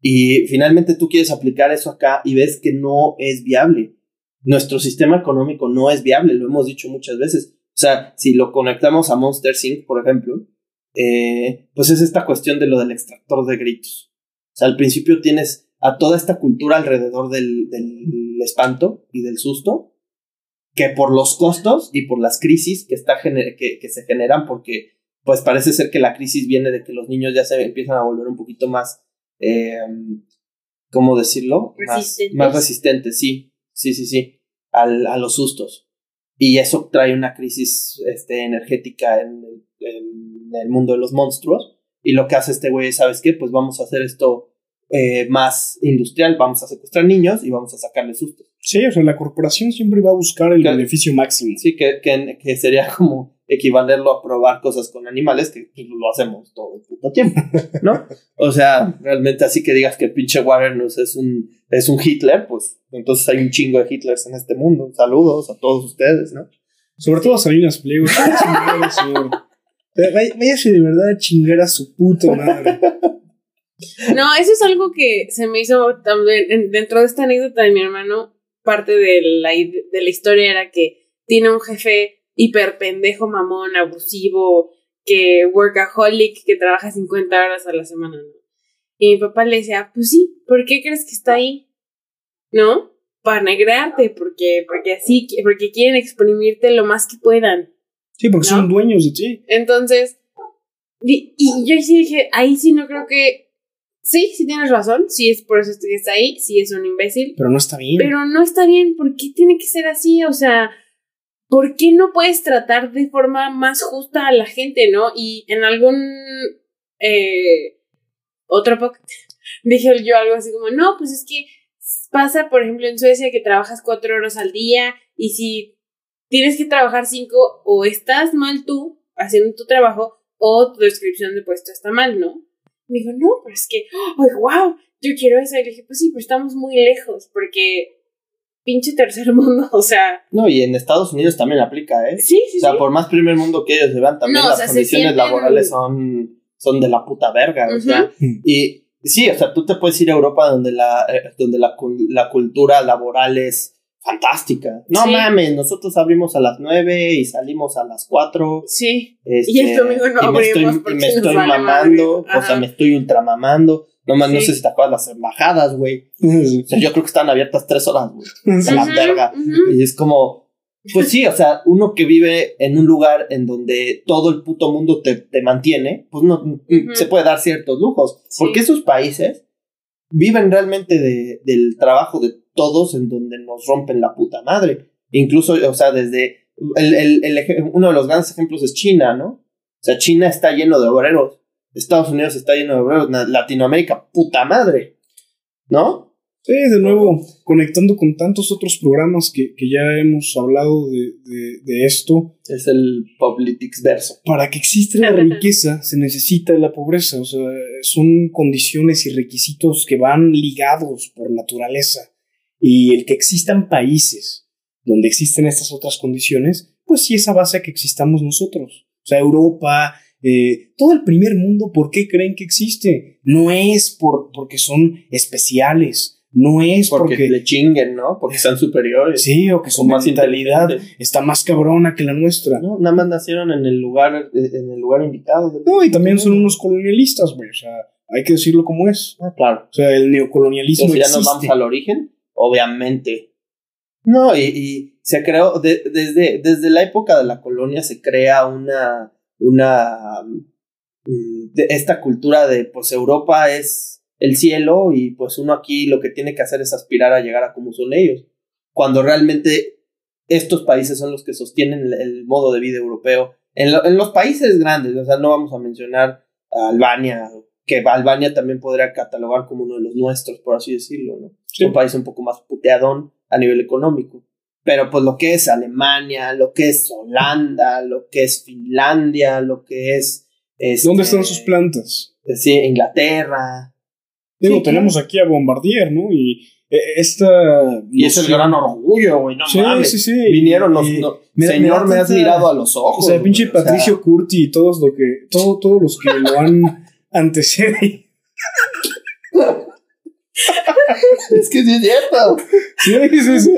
Y finalmente tú quieres aplicar eso acá y ves que no es viable. Nuestro sistema económico no es viable, lo hemos dicho muchas veces. O sea, si lo conectamos a Monster Sync, por ejemplo, eh, pues es esta cuestión de lo del extractor de gritos. O sea, al principio tienes a toda esta cultura alrededor del, del espanto y del susto, que por los costos y por las crisis que, está que, que se generan, porque pues parece ser que la crisis viene de que los niños ya se empiezan a volver un poquito más eh, ¿cómo decirlo? Más, más resistentes, sí, sí, sí, sí, al, a los sustos. Y eso trae una crisis este, energética en el, en el mundo de los monstruos. Y lo que hace este güey, ¿sabes qué? Pues vamos a hacer esto eh, más industrial, vamos a secuestrar niños y vamos a sacarle sustos. Sí, o sea, la corporación siempre va a buscar el que, beneficio máximo. Sí, que, que, que, sería como equivalerlo a probar cosas con animales, que lo hacemos todo el puto tiempo, ¿no? o sea, realmente así que digas que pinche Warren es un, es un Hitler, pues entonces hay un chingo de Hitlers en este mundo. Saludos a todos ustedes, ¿no? Sobre todo a Salinas Pliego. Váyase de verdad a chingar a su puta madre. No, eso es algo que se me hizo también dentro de esta anécdota de mi hermano. Parte de la, de la historia era que tiene un jefe hiper pendejo, mamón, abusivo, que workaholic, que trabaja 50 horas a la semana, ¿no? Y mi papá le decía, pues sí, ¿por qué crees que está ahí? ¿No? Para negrarte, porque, porque así, porque quieren exprimirte lo más que puedan. Sí, porque son dueños de ti. Entonces, y, y yo sí dije, ahí sí no creo que Sí, sí tienes razón, sí es por eso que está ahí, sí es un imbécil. Pero no está bien. Pero no está bien, ¿por qué tiene que ser así? O sea, ¿por qué no puedes tratar de forma más justa a la gente, no? Y en algún eh, otro podcast dije yo algo así como, no, pues es que pasa, por ejemplo, en Suecia que trabajas cuatro horas al día y si tienes que trabajar cinco o estás mal tú haciendo tu trabajo o tu descripción de puesto está mal, ¿no? Me dijo, no, pero es que, ¡ay, wow! Yo quiero eso. Y le dije, pues sí, pero estamos muy lejos, porque pinche tercer mundo, o sea. No, y en Estados Unidos también aplica, ¿eh? Sí, sí. O sea, por más primer mundo que ellos se vean, también las condiciones laborales son, son de la puta verga, o sea. Y sí, o sea, tú te puedes ir a Europa donde la, eh, donde la, la cultura laboral es fantástica. No mames, nosotros abrimos a las 9 y salimos a las 4. Sí. Este, y el domingo no abrimos y me estoy mamando, o sea, me estoy ultramamando. No más, no sé si te acuerdas las embajadas, güey. O sea, yo creo que están abiertas tres horas, güey. De la verga. Y es como, pues sí, o sea, uno que vive en un lugar en donde todo el puto mundo te, te mantiene, pues no se puede dar ciertos lujos. Porque esos países viven realmente de, del trabajo de todos en donde nos rompen la puta madre. Incluso, o sea, desde el, el, el, uno de los grandes ejemplos es China, ¿no? O sea, China está lleno de obreros, Estados Unidos está lleno de obreros, Latinoamérica, puta madre, ¿no? Sí, de nuevo, conectando con tantos otros programas que, que ya hemos hablado de, de, de, esto. Es el Politics verso. Para que exista la riqueza se necesita la pobreza, o sea, son condiciones y requisitos que van ligados por naturaleza. Y el que existan países donde existen estas otras condiciones, pues sí es a base de que existamos nosotros. O sea, Europa, eh, todo el primer mundo, ¿por qué creen que existe? No es por, porque son especiales, no es porque, porque, le chinguen, ¿no? Porque son superiores. Sí, o que su mentalidad está más cabrona que la nuestra. No, nada más nacieron en el lugar, en el lugar indicado. No, y también son unos colonialistas, güey. O sea, hay que decirlo como es. Ah, claro. O sea, el neocolonialismo. Entonces, ya nos vamos al origen obviamente. No, y, y se creó, desde, desde la época de la colonia se crea una, una, mm, esta cultura de, pues Europa es el cielo y pues uno aquí lo que tiene que hacer es aspirar a llegar a como son ellos, cuando realmente estos países son los que sostienen el, modo de vida europeo. En, en, los países grandes, o sea, no vamos a mencionar a Albania, que Albania también podría catalogar como uno de los nuestros, por así decirlo, ¿no? un país un poco más puteadón a nivel económico. Pero pues lo que es Alemania, lo que es Holanda, lo que es Finlandia, lo que es... Este, ¿Dónde están sus plantas? Sí, Inglaterra. Digo, tenemos aquí a Bombardier, ¿no? Y eh, esta... Y es el gran orgullo, güey, no sí, mames. Sí, sí, Vinieron los... señor, me, has mirado a los ojos. O sea, pinche Patricio Curti y todos, lo que, todo, todos los que lo han antecedido. Es que sí es cierto. Sí, sí, sí.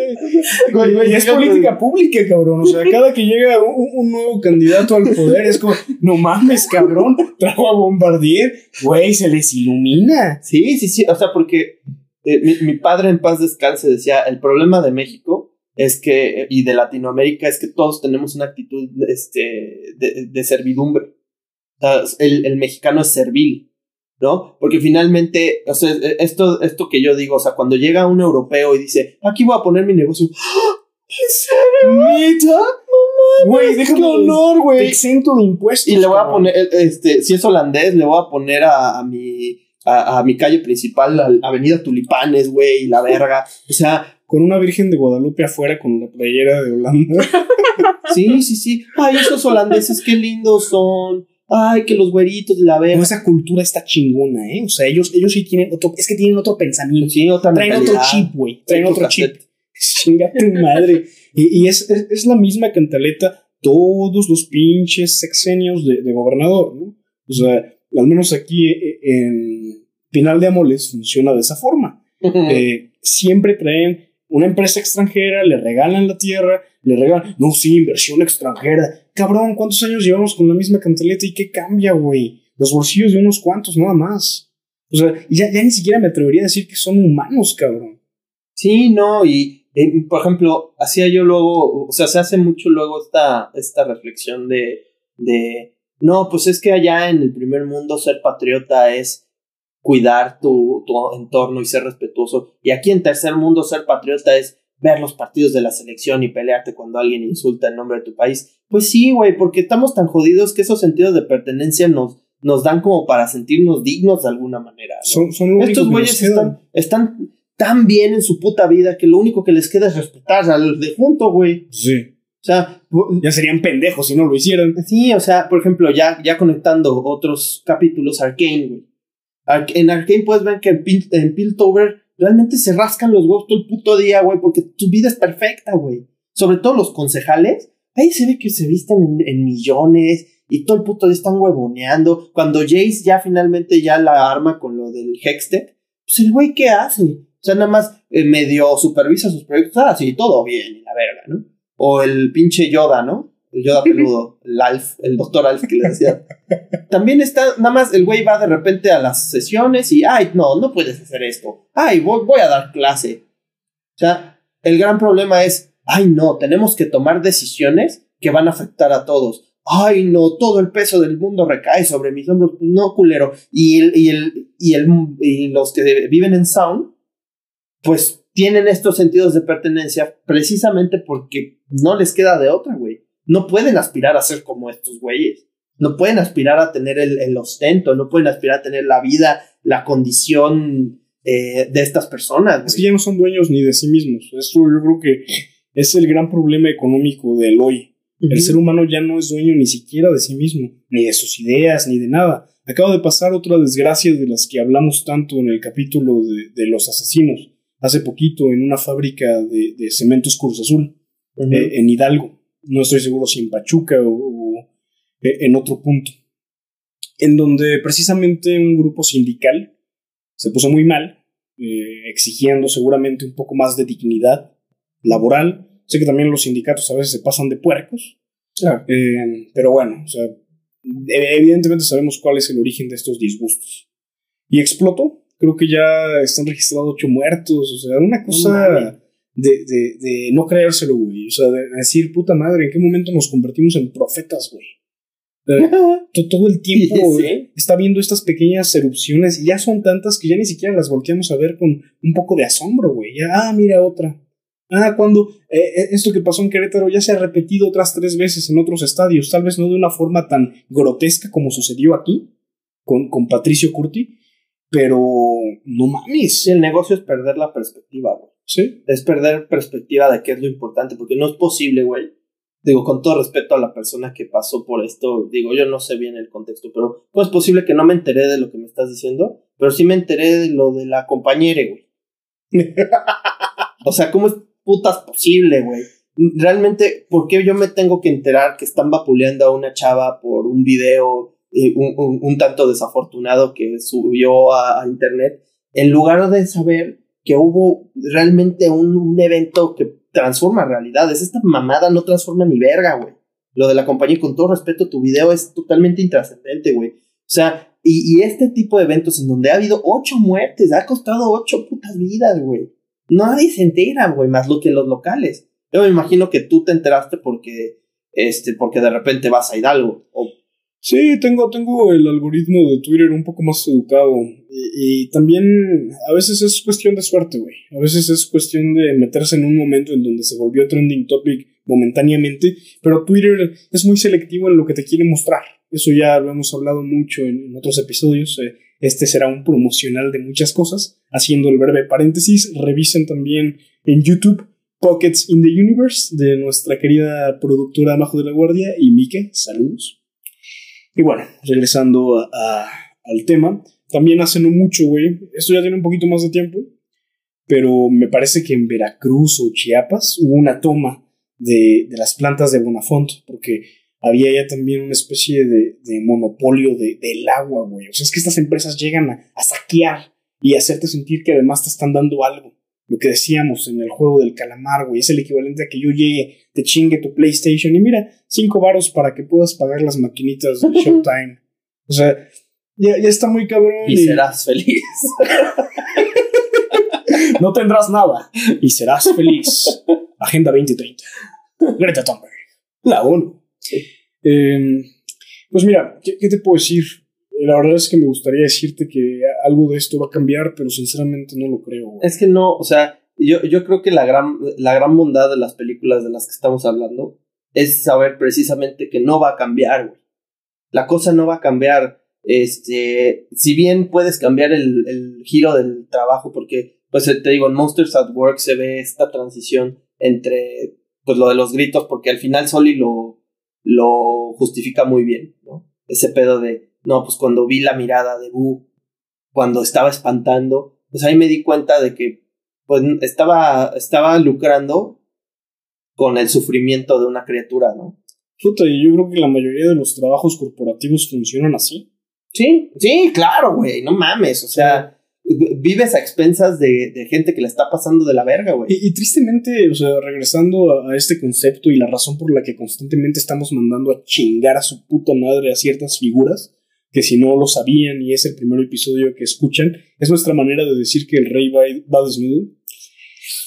y es política pública, cabrón. O sea, cada que llega un, nuevo candidato al poder es como, no mames, cabrón, trajo a Bombardier, güey, se les ilumina. Sí, sí, sí. O sea, porque eh, mi, padre en paz descanse decía, el problema de México es que, y de Latinoamérica, es que todos tenemos una actitud este, de, servidumbre. el, el mexicano es servil. ¿No? Porque finalmente, o sea, e, esto, esto que yo digo, o sea, cuando llega un europeo y dice, aquí voy a poner mi negocio. ¿En serio? Güey, déjame honor, güey. Exento de impuestos. Y le voy a poner, este, si es holandés, le voy a poner a, mi, a, mi calle principal, la Avenida Tulipanes, güey, la verga. O sea. Con una Virgen de Guadalupe afuera con la playera de Holanda. sí, sí, sí. Ay, esos holandeses, qué lindos son ay, que los güeritos de la verga. esa cultura está chingona, ¿eh? O sea, ellos, ellos sí tienen otro, es que tienen otro pensamiento. Sí, otra Traen otro chip, güey. Traen otro chip. Chinga tu madre. y, y es, es, la misma cantaleta todos los pinches sexenios de, de, gobernador, ¿no? O sea, al menos aquí eh, en Pinal de Amoles funciona de esa forma. eh, siempre traen una empresa extranjera, le regalan la tierra, le regalan, no, sí, inversión extranjera. Cabrón, ¿cuántos años llevamos con la misma cantaleta y qué cambia, güey? Los bolsillos de unos cuantos, nada más. O sea, ya, ya ni siquiera me atrevería a decir que son humanos, cabrón. Sí, no, y eh, por ejemplo, hacía yo luego, o sea, se hace mucho luego esta, esta reflexión de, de, no, pues es que allá en el primer mundo ser patriota es cuidar tu, tu entorno y ser respetuoso. Y aquí en tercer mundo ser patriota es ver los partidos de la selección y pelearte cuando alguien insulta el nombre de tu país. Pues sí, güey, porque estamos tan jodidos que esos sentidos de pertenencia nos, nos dan como para sentirnos dignos de alguna manera. Son, son Estos güeyes están, están tan bien en su puta vida que lo único que les queda es respetar al de junto, güey. Sí. O sea, ya serían pendejos si no lo hicieran. Sí, o sea, por ejemplo, ya, ya conectando otros capítulos, Arcane, güey. En Arkane puedes ver que en, Piltover realmente se rascan los huevos todo el puto día, güey, porque tu vida es perfecta, güey. Sobre todo los concejales, ahí se ve que se visten en, millones y todo el puto día están huevoneando. Cuando Jace ya finalmente ya la arma con lo del Hextech, pues el güey, ¿qué hace? O sea, nada más eh, medio supervisa sus proyectos, ah, sí, todo bien, la verga, ¿no? O el pinche Yoda, ¿no? El Yoda peludo, el Alf, el doctor Alf que le decía. También está, nada más el güey va de repente a las sesiones y, ay, no, no puedes hacer esto. Ay, voy, voy a dar clase. O sea, el gran problema es, ay, no, tenemos que tomar decisiones que van a afectar a todos. Ay, no, todo el peso del mundo recae sobre mis hombros. No, culero. Y, el, y, el, y, el, y los que viven en Sound, pues tienen estos sentidos de pertenencia precisamente porque no les queda de otra, güey no pueden aspirar a ser como estos güeyes. No pueden aspirar a tener el, ostento, no pueden aspirar a tener la vida, la condición eh, de estas personas. Es que ya no son dueños ni de sí mismos. Eso yo creo que es el gran problema económico del hoy. El ser humano ya no es dueño ni siquiera de sí mismo, ni de sus ideas, ni de nada. Acaba de pasar otra desgracia de las que hablamos tanto en el capítulo de, los asesinos, hace poquito en una fábrica de, cementos Cruz Azul, eh, en Hidalgo no estoy seguro si en Pachuca o, eh, en otro punto, en donde precisamente un grupo sindical se puso muy mal, eh, exigiendo seguramente un poco más de dignidad laboral. Sé que también los sindicatos a veces se pasan de puercos, eh, pero bueno, o sea, evidentemente sabemos cuál es el origen de estos disgustos. Y explotó, creo que ya están registrados ocho muertos, o sea, una cosa de, de, de no creérselo, güey. O sea, de decir, puta madre, ¿en qué momento nos convertimos en profetas, güey? To- Todo el tiempo Sí. está viendo estas pequeñas erupciones y ya son tantas que ya ni siquiera las volteamos a ver con un poco de asombro, güey. Ya, ah, mira otra. Ah, cuando eh, eh, esto que pasó en Querétaro ya se ha repetido otras tres veces en otros estadios, tal vez no de una forma tan grotesca como sucedió aquí con, con Patricio Curti, pero no mames. El negocio es perder la perspectiva, güey. Sí. Es perder perspectiva de qué es lo importante, porque no es posible, güey. Digo, con todo respeto a la persona que pasó por esto, digo, yo no sé bien el contexto, pero no es posible que no me enteré de lo que me estás diciendo, pero sí me enteré de lo de la compañera, güey. O sea, ¿cómo es putas posible, güey? Realmente, ¿por qué yo me tengo que enterar que están vapuleando a una chava por un video un, un- tanto desafortunado que subió a, internet, en lugar de saber que hubo realmente un, evento que transforma realidades? Esta mamada no transforma ni verga, güey. Lo de la compañía, con todo respeto, tu video es totalmente intrascendente, güey. O sea, y, y este tipo de eventos en donde ha habido ocho muertes, ha costado ocho putas vidas, güey. Nadie se entera, güey, más lo que los locales. Yo me imagino que tú te enteraste porque, este, porque de repente vas a Hidalgo. Sí, tengo, tengo el algoritmo de Twitter un poco más educado. Y, también a veces es cuestión de suerte, güey. A veces es cuestión de meterse en un momento en donde se volvió trending topic momentáneamente. Pero Twitter es muy selectivo en lo que te quiere mostrar. Eso ya lo hemos hablado mucho en, en otros episodios. Eh, Este será un promocional de muchas cosas. Haciendo el breve paréntesis, revisen también en YouTube Pockets in the Universe de nuestra querida productora Majo de la Guardia y Mike. Saludos. Y bueno, regresando a- al tema, también hace no mucho, güey, esto ya tiene un poquito más de tiempo, pero me parece que en Veracruz o Chiapas hubo una toma de, de las plantas de Bonafont, porque había ya también una especie de, monopolio de- del agua, güey. O sea, es que estas empresas llegan a, saquear y hacerte sentir que además te están dando algo. Lo que decíamos en el juego del calamar, güey, es el equivalente a que yo llegue, te chingue tu PlayStation y mira, cinco varos para que puedas pagar las maquinitas de Showtime. O sea, ya, ya está muy cabrón. y serás feliz. No tendrás nada y serás feliz. Agenda 2030. Greta Thunberg. La ONU. Eh, pues mira, ¿qué, qué te puedo decir? La verdad es que me gustaría decirte que algo de esto va a cambiar, pero sinceramente no lo creo. Es que no, o sea, yo, yo creo que la gran, la gran bondad de las películas de las que estamos hablando es saber precisamente que no va a cambiar, güey. La cosa no va a cambiar. Este, si bien puedes cambiar el, el giro del trabajo, porque, pues te digo, en Monsters at Work se ve esta transición entre, pues lo de los gritos, porque al final Soli lo, lo justifica muy bien, ¿no? Ese pedo de, no, pues cuando vi la mirada de Boo, cuando estaba espantando, pues ahí me di cuenta de que pues estaba, estaba lucrando con el sufrimiento de una criatura, ¿no? Puta, y yo creo que la mayoría de los trabajos corporativos funcionan así. Sí, sí, claro, güey, no mames, o sea, vives a expensas de, de gente que le está pasando de la verga, güey. Y, y tristemente, o sea, regresando a, a este concepto y la razón por la que constantemente estamos mandando a chingar a su puta madre a ciertas figuras, que si no lo sabían y es el primer episodio que escuchan, es nuestra manera de decir que el rey va, va desnudo.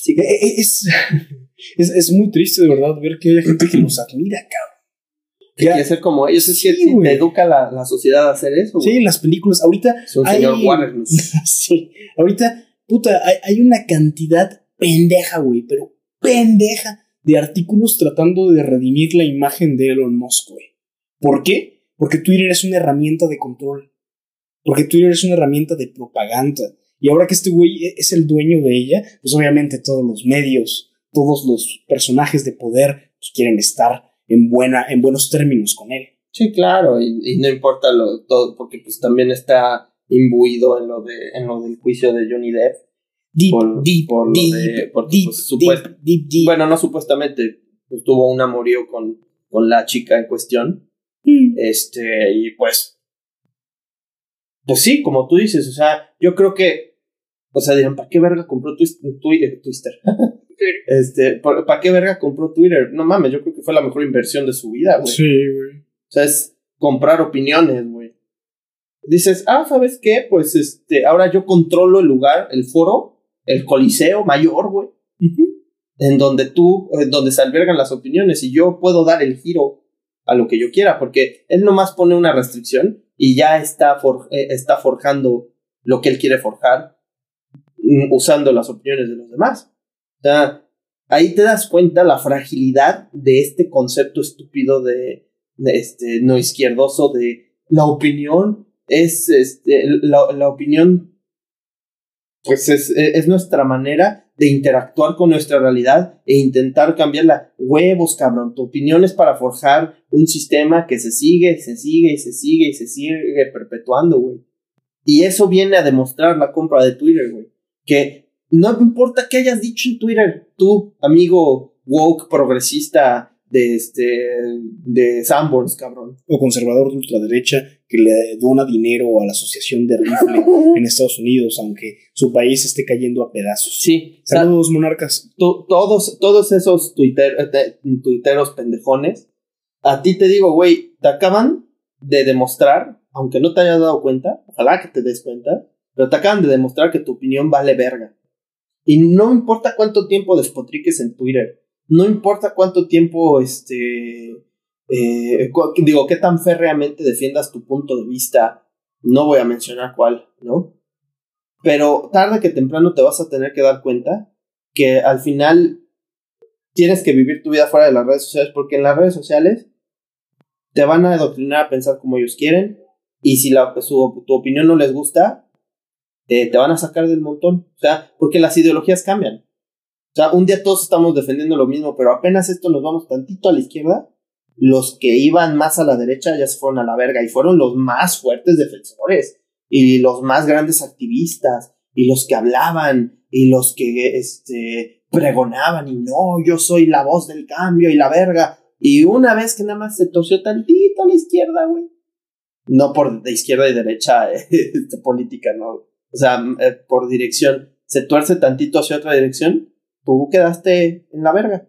Sí, Eh, eh, Es, es, es muy triste de verdad ver que hay gente que los admira, cabrón. que quiere ser como ellos, es que Sí, güey. te educa la, la sociedad a hacer eso, Sí, güey. las películas, ahorita Es un hay- señor Warner. ¿no? sí, ahorita, puta, hay, hay una cantidad pendeja, güey, pero pendeja de artículos tratando de redimir la imagen de Elon Musk, güey. ¿Por qué? Porque Twitter es una herramienta de control. Porque Twitter es una herramienta de propaganda. Y ahora que este güey es el dueño de ella, pues obviamente todos los medios, todos los personajes de poder pues, quieren estar en, buena, en buenos términos con él. Sí, claro, y, y no importa lo todo, porque pues también está imbuido en lo de, en lo del juicio de Johnny Depp. Deep, Por- deep, por deep, de- porque, deep, pues, deep, deep. Bueno, no supuestamente, pues tuvo un amorío con, con la chica en cuestión. Mm. Este, y pues. Pues sí, como tú dices, o sea, yo creo que. O sea, dirán, ¿para qué verga compró Twi- Twitter? Twitter. Este, ¿para qué verga compró Twitter? No mames, yo creo que fue la mejor inversión de su vida, güey. Sí, güey. O sea, es comprar opiniones, güey. Dices, ah, ¿sabes qué? Pues este, ahora yo controlo el lugar, el foro, el coliseo mayor, güey. en donde tú, en donde se albergan las opiniones y yo puedo dar el giro a lo que yo quiera, porque él nomás pone una restricción y ya está, eh, está forjando lo que él quiere forjar mm, usando las opiniones de los demás. O sea, ahí te das cuenta la fragilidad de este concepto estúpido de, este no izquierdoso de la opinión es este, la, la opinión pues es, es, nuestra manera de interactuar con nuestra realidad e intentar cambiarla. Huevos, cabrón. Tu opinión es para forjar un sistema que se sigue, se sigue y se sigue y se sigue perpetuando, güey. Y eso viene a demostrar la compra de Twitter, güey. Que no importa qué hayas dicho en Twitter, tú, amigo woke, progresista, de este de Sanborns, cabrón. O conservador de ultraderecha que le dona dinero a la asociación de rifle en Estados Unidos, aunque su país esté cayendo a pedazos. Sí. Saludos, monarcas. todos, todos esos tuiteros pendejones, a ti te digo, güey, te acaban de demostrar, aunque no te hayas dado cuenta, ojalá que te des cuenta, pero te acaban de demostrar que tu opinión vale verga. Y no importa cuánto tiempo despotriques en Twitter, no importa cuánto tiempo, este, eh, digo, qué tan férreamente defiendas tu punto de vista, no voy a mencionar cuál, ¿no? Pero tarde que temprano te vas a tener que dar cuenta que al final tienes que vivir tu vida fuera de las redes sociales, porque en las redes sociales te van a adoctrinar a pensar como ellos quieren, y si la, su, tu opinión no les gusta, te van a sacar del montón. O sea, porque las ideologías cambian. O sea, un día todos estamos defendiendo lo mismo, pero apenas esto nos vamos tantito a la izquierda, los que iban más a la derecha ya se fueron a la verga y fueron los más fuertes defensores y los más grandes activistas y los que hablaban y los que este pregonaban y no, yo soy la voz del cambio y la verga. Y una vez que nada más se torció tantito a la izquierda, güey. No por de izquierda y derecha de este, política, no. O sea, eh, por dirección. Se tuerce tantito hacia otra dirección tú quedaste en la verga.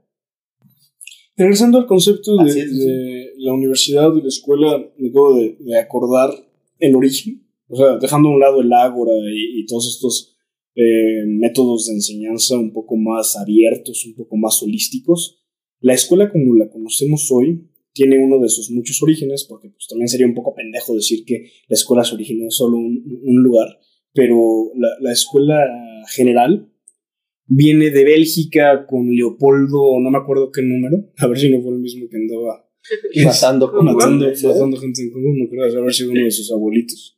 Regresando al concepto de, la universidad, de la escuela, me acabo de, acordar el origen, o sea, dejando a un lado el ágora y, todos estos eh, métodos de enseñanza un poco más abiertos, un poco más holísticos, la escuela como la conocemos hoy tiene uno de sus muchos orígenes, porque pues también sería un poco pendejo decir que la escuela se originó en solo un, lugar, pero la, la escuela general viene de Bélgica con Leopoldo, no me acuerdo qué número, a ver si no fue el mismo que andaba matando, matando, matando gente en Congo, no creo, a ver si uno de sus abuelitos.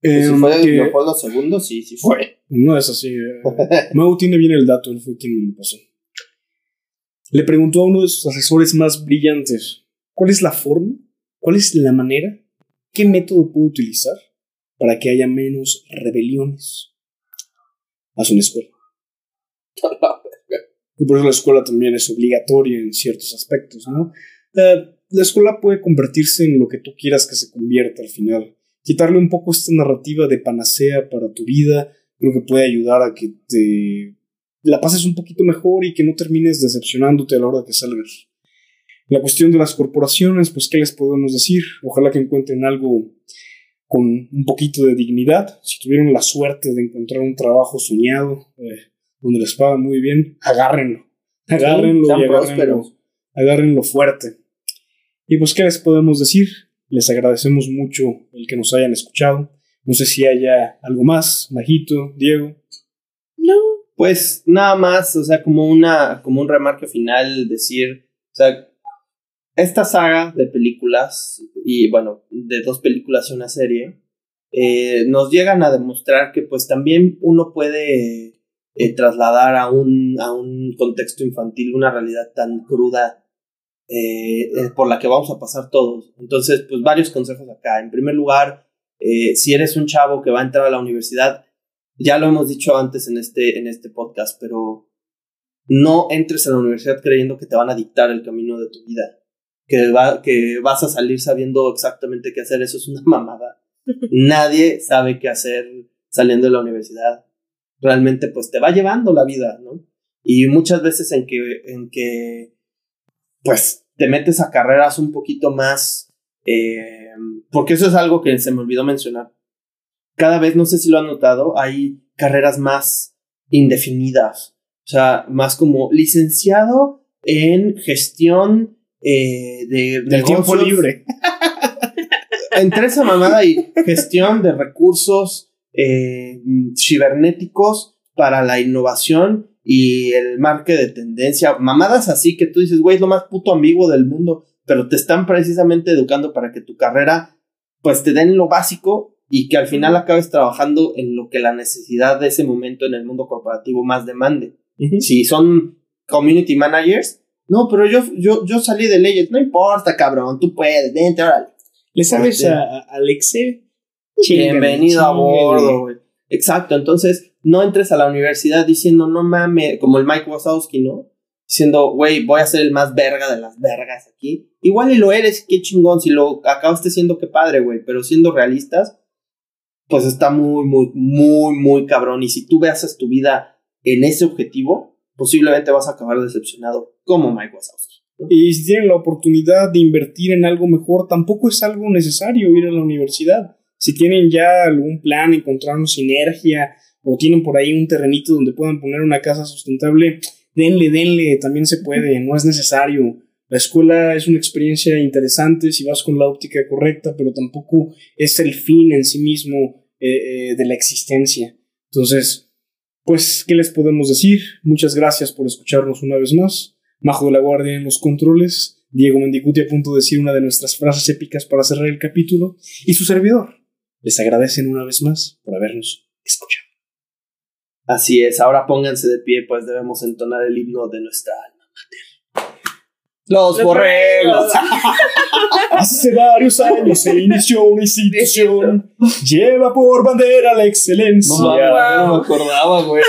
Pues si fue em, Leopoldo II, sí, sí fue. No es así. Eh. Mau tiene bien el dato, él fue quien me lo pasó. Le preguntó a uno de sus asesores más brillantes, ¿cuál es la forma? ¿Cuál es la manera? ¿Qué método puedo utilizar para que haya menos rebeliones a su escuela? Y por eso la escuela también es obligatoria en ciertos aspectos. Eh, la escuela puede convertirse en lo que tú quieras que se convierta al final. Quitarle un poco esta narrativa de panacea para tu vida, creo que puede ayudar a que te la pases un poquito mejor y que no termines decepcionándote a la hora que salgas. La cuestión de las corporaciones, pues, ¿qué les podemos decir? Ojalá que encuentren algo con un poquito de dignidad. Si tuvieron la suerte de encontrar un trabajo soñado, eh, donde les pagan muy bien, agárrenlo. Agárrenlo y agárrenlo, agárrenlo fuerte. Y pues, ¿qué les podemos decir? Les agradecemos mucho el que nos hayan escuchado. No sé si haya algo más, Majito, Diego. No, pues nada más, o sea, como una, como un remarque final, decir, o sea, esta saga de películas, y bueno, de dos películas y una serie, eh, nos llegan a demostrar que pues también uno puede eh, trasladar a un, a un contexto infantil una realidad tan cruda eh, eh, por la que vamos a pasar todos. Entonces, pues varios consejos acá. En primer lugar, si eres un chavo que va a entrar a la universidad, ya lo hemos dicho antes en este, en este podcast, pero no entres a la universidad creyendo que te van a dictar el camino de tu vida, que, va, que vas a salir sabiendo exactamente qué hacer, eso es una mamada. Nadie sabe qué hacer saliendo de la universidad realmente pues te va llevando la vida, ¿no? Y muchas veces en que, en que pues te metes a carreras un poquito más, eh, porque eso es algo que se me olvidó mencionar. Cada vez, no sé si lo han notado, hay carreras más indefinidas. O sea, más como licenciado en gestión eh, de, Del tiempo libre. Entre esa mamada y gestión de recursos eh, cibernéticos para la innovación y el marque de tendencia. Mamadas así que tú dices, güey, es lo más puto ambiguo del mundo, pero te están precisamente educando para que tu carrera, pues te den lo básico y que al final acabes trabajando en lo que la necesidad de ese momento en el mundo corporativo más demande. Si son community managers, no, pero yo, yo, yo salí de leyes, no importa, cabrón, tú puedes, vente, órale. ¿Le sabes Este- a, a Alexe? Bienvenido a bordo, güey. Exacto, entonces no entres a la universidad diciendo, no mames, como el Mike Wazowski, ¿no? Diciendo, güey, voy a ser el más verga de las vergas aquí. Igual y lo eres, qué chingón, si lo acabaste siendo, qué padre, güey, pero siendo realistas, pues está muy, muy, muy, muy cabrón. Y si tú veas tu vida en ese objetivo, posiblemente vas a acabar decepcionado como Mike Wazowski. Y si tienen la oportunidad de invertir en algo mejor, tampoco es algo necesario ir a la universidad. Si tienen ya algún plan, encontrar una sinergia o tienen por ahí un terrenito donde puedan poner una casa sustentable, denle, denle, también se puede, no es necesario. La escuela es una experiencia interesante si vas con la óptica correcta, pero tampoco es el fin en sí mismo eh, eh, de la existencia. Entonces, pues, ¿qué les podemos decir? Muchas gracias por escucharnos una vez más. Majo de la Guardia en los controles, Diego Mendicuti a punto de decir una de nuestras frases épicas para cerrar el capítulo, y su servidor. Les agradecen una vez más por habernos escuchado. Así es, ahora pónganse de pie, pues debemos entonar el himno de nuestra alma mater. Los Los borregos. borregos. Hace varios años se inició una institución, lleva por bandera la excelencia. No, mames, no me acordaba, güey.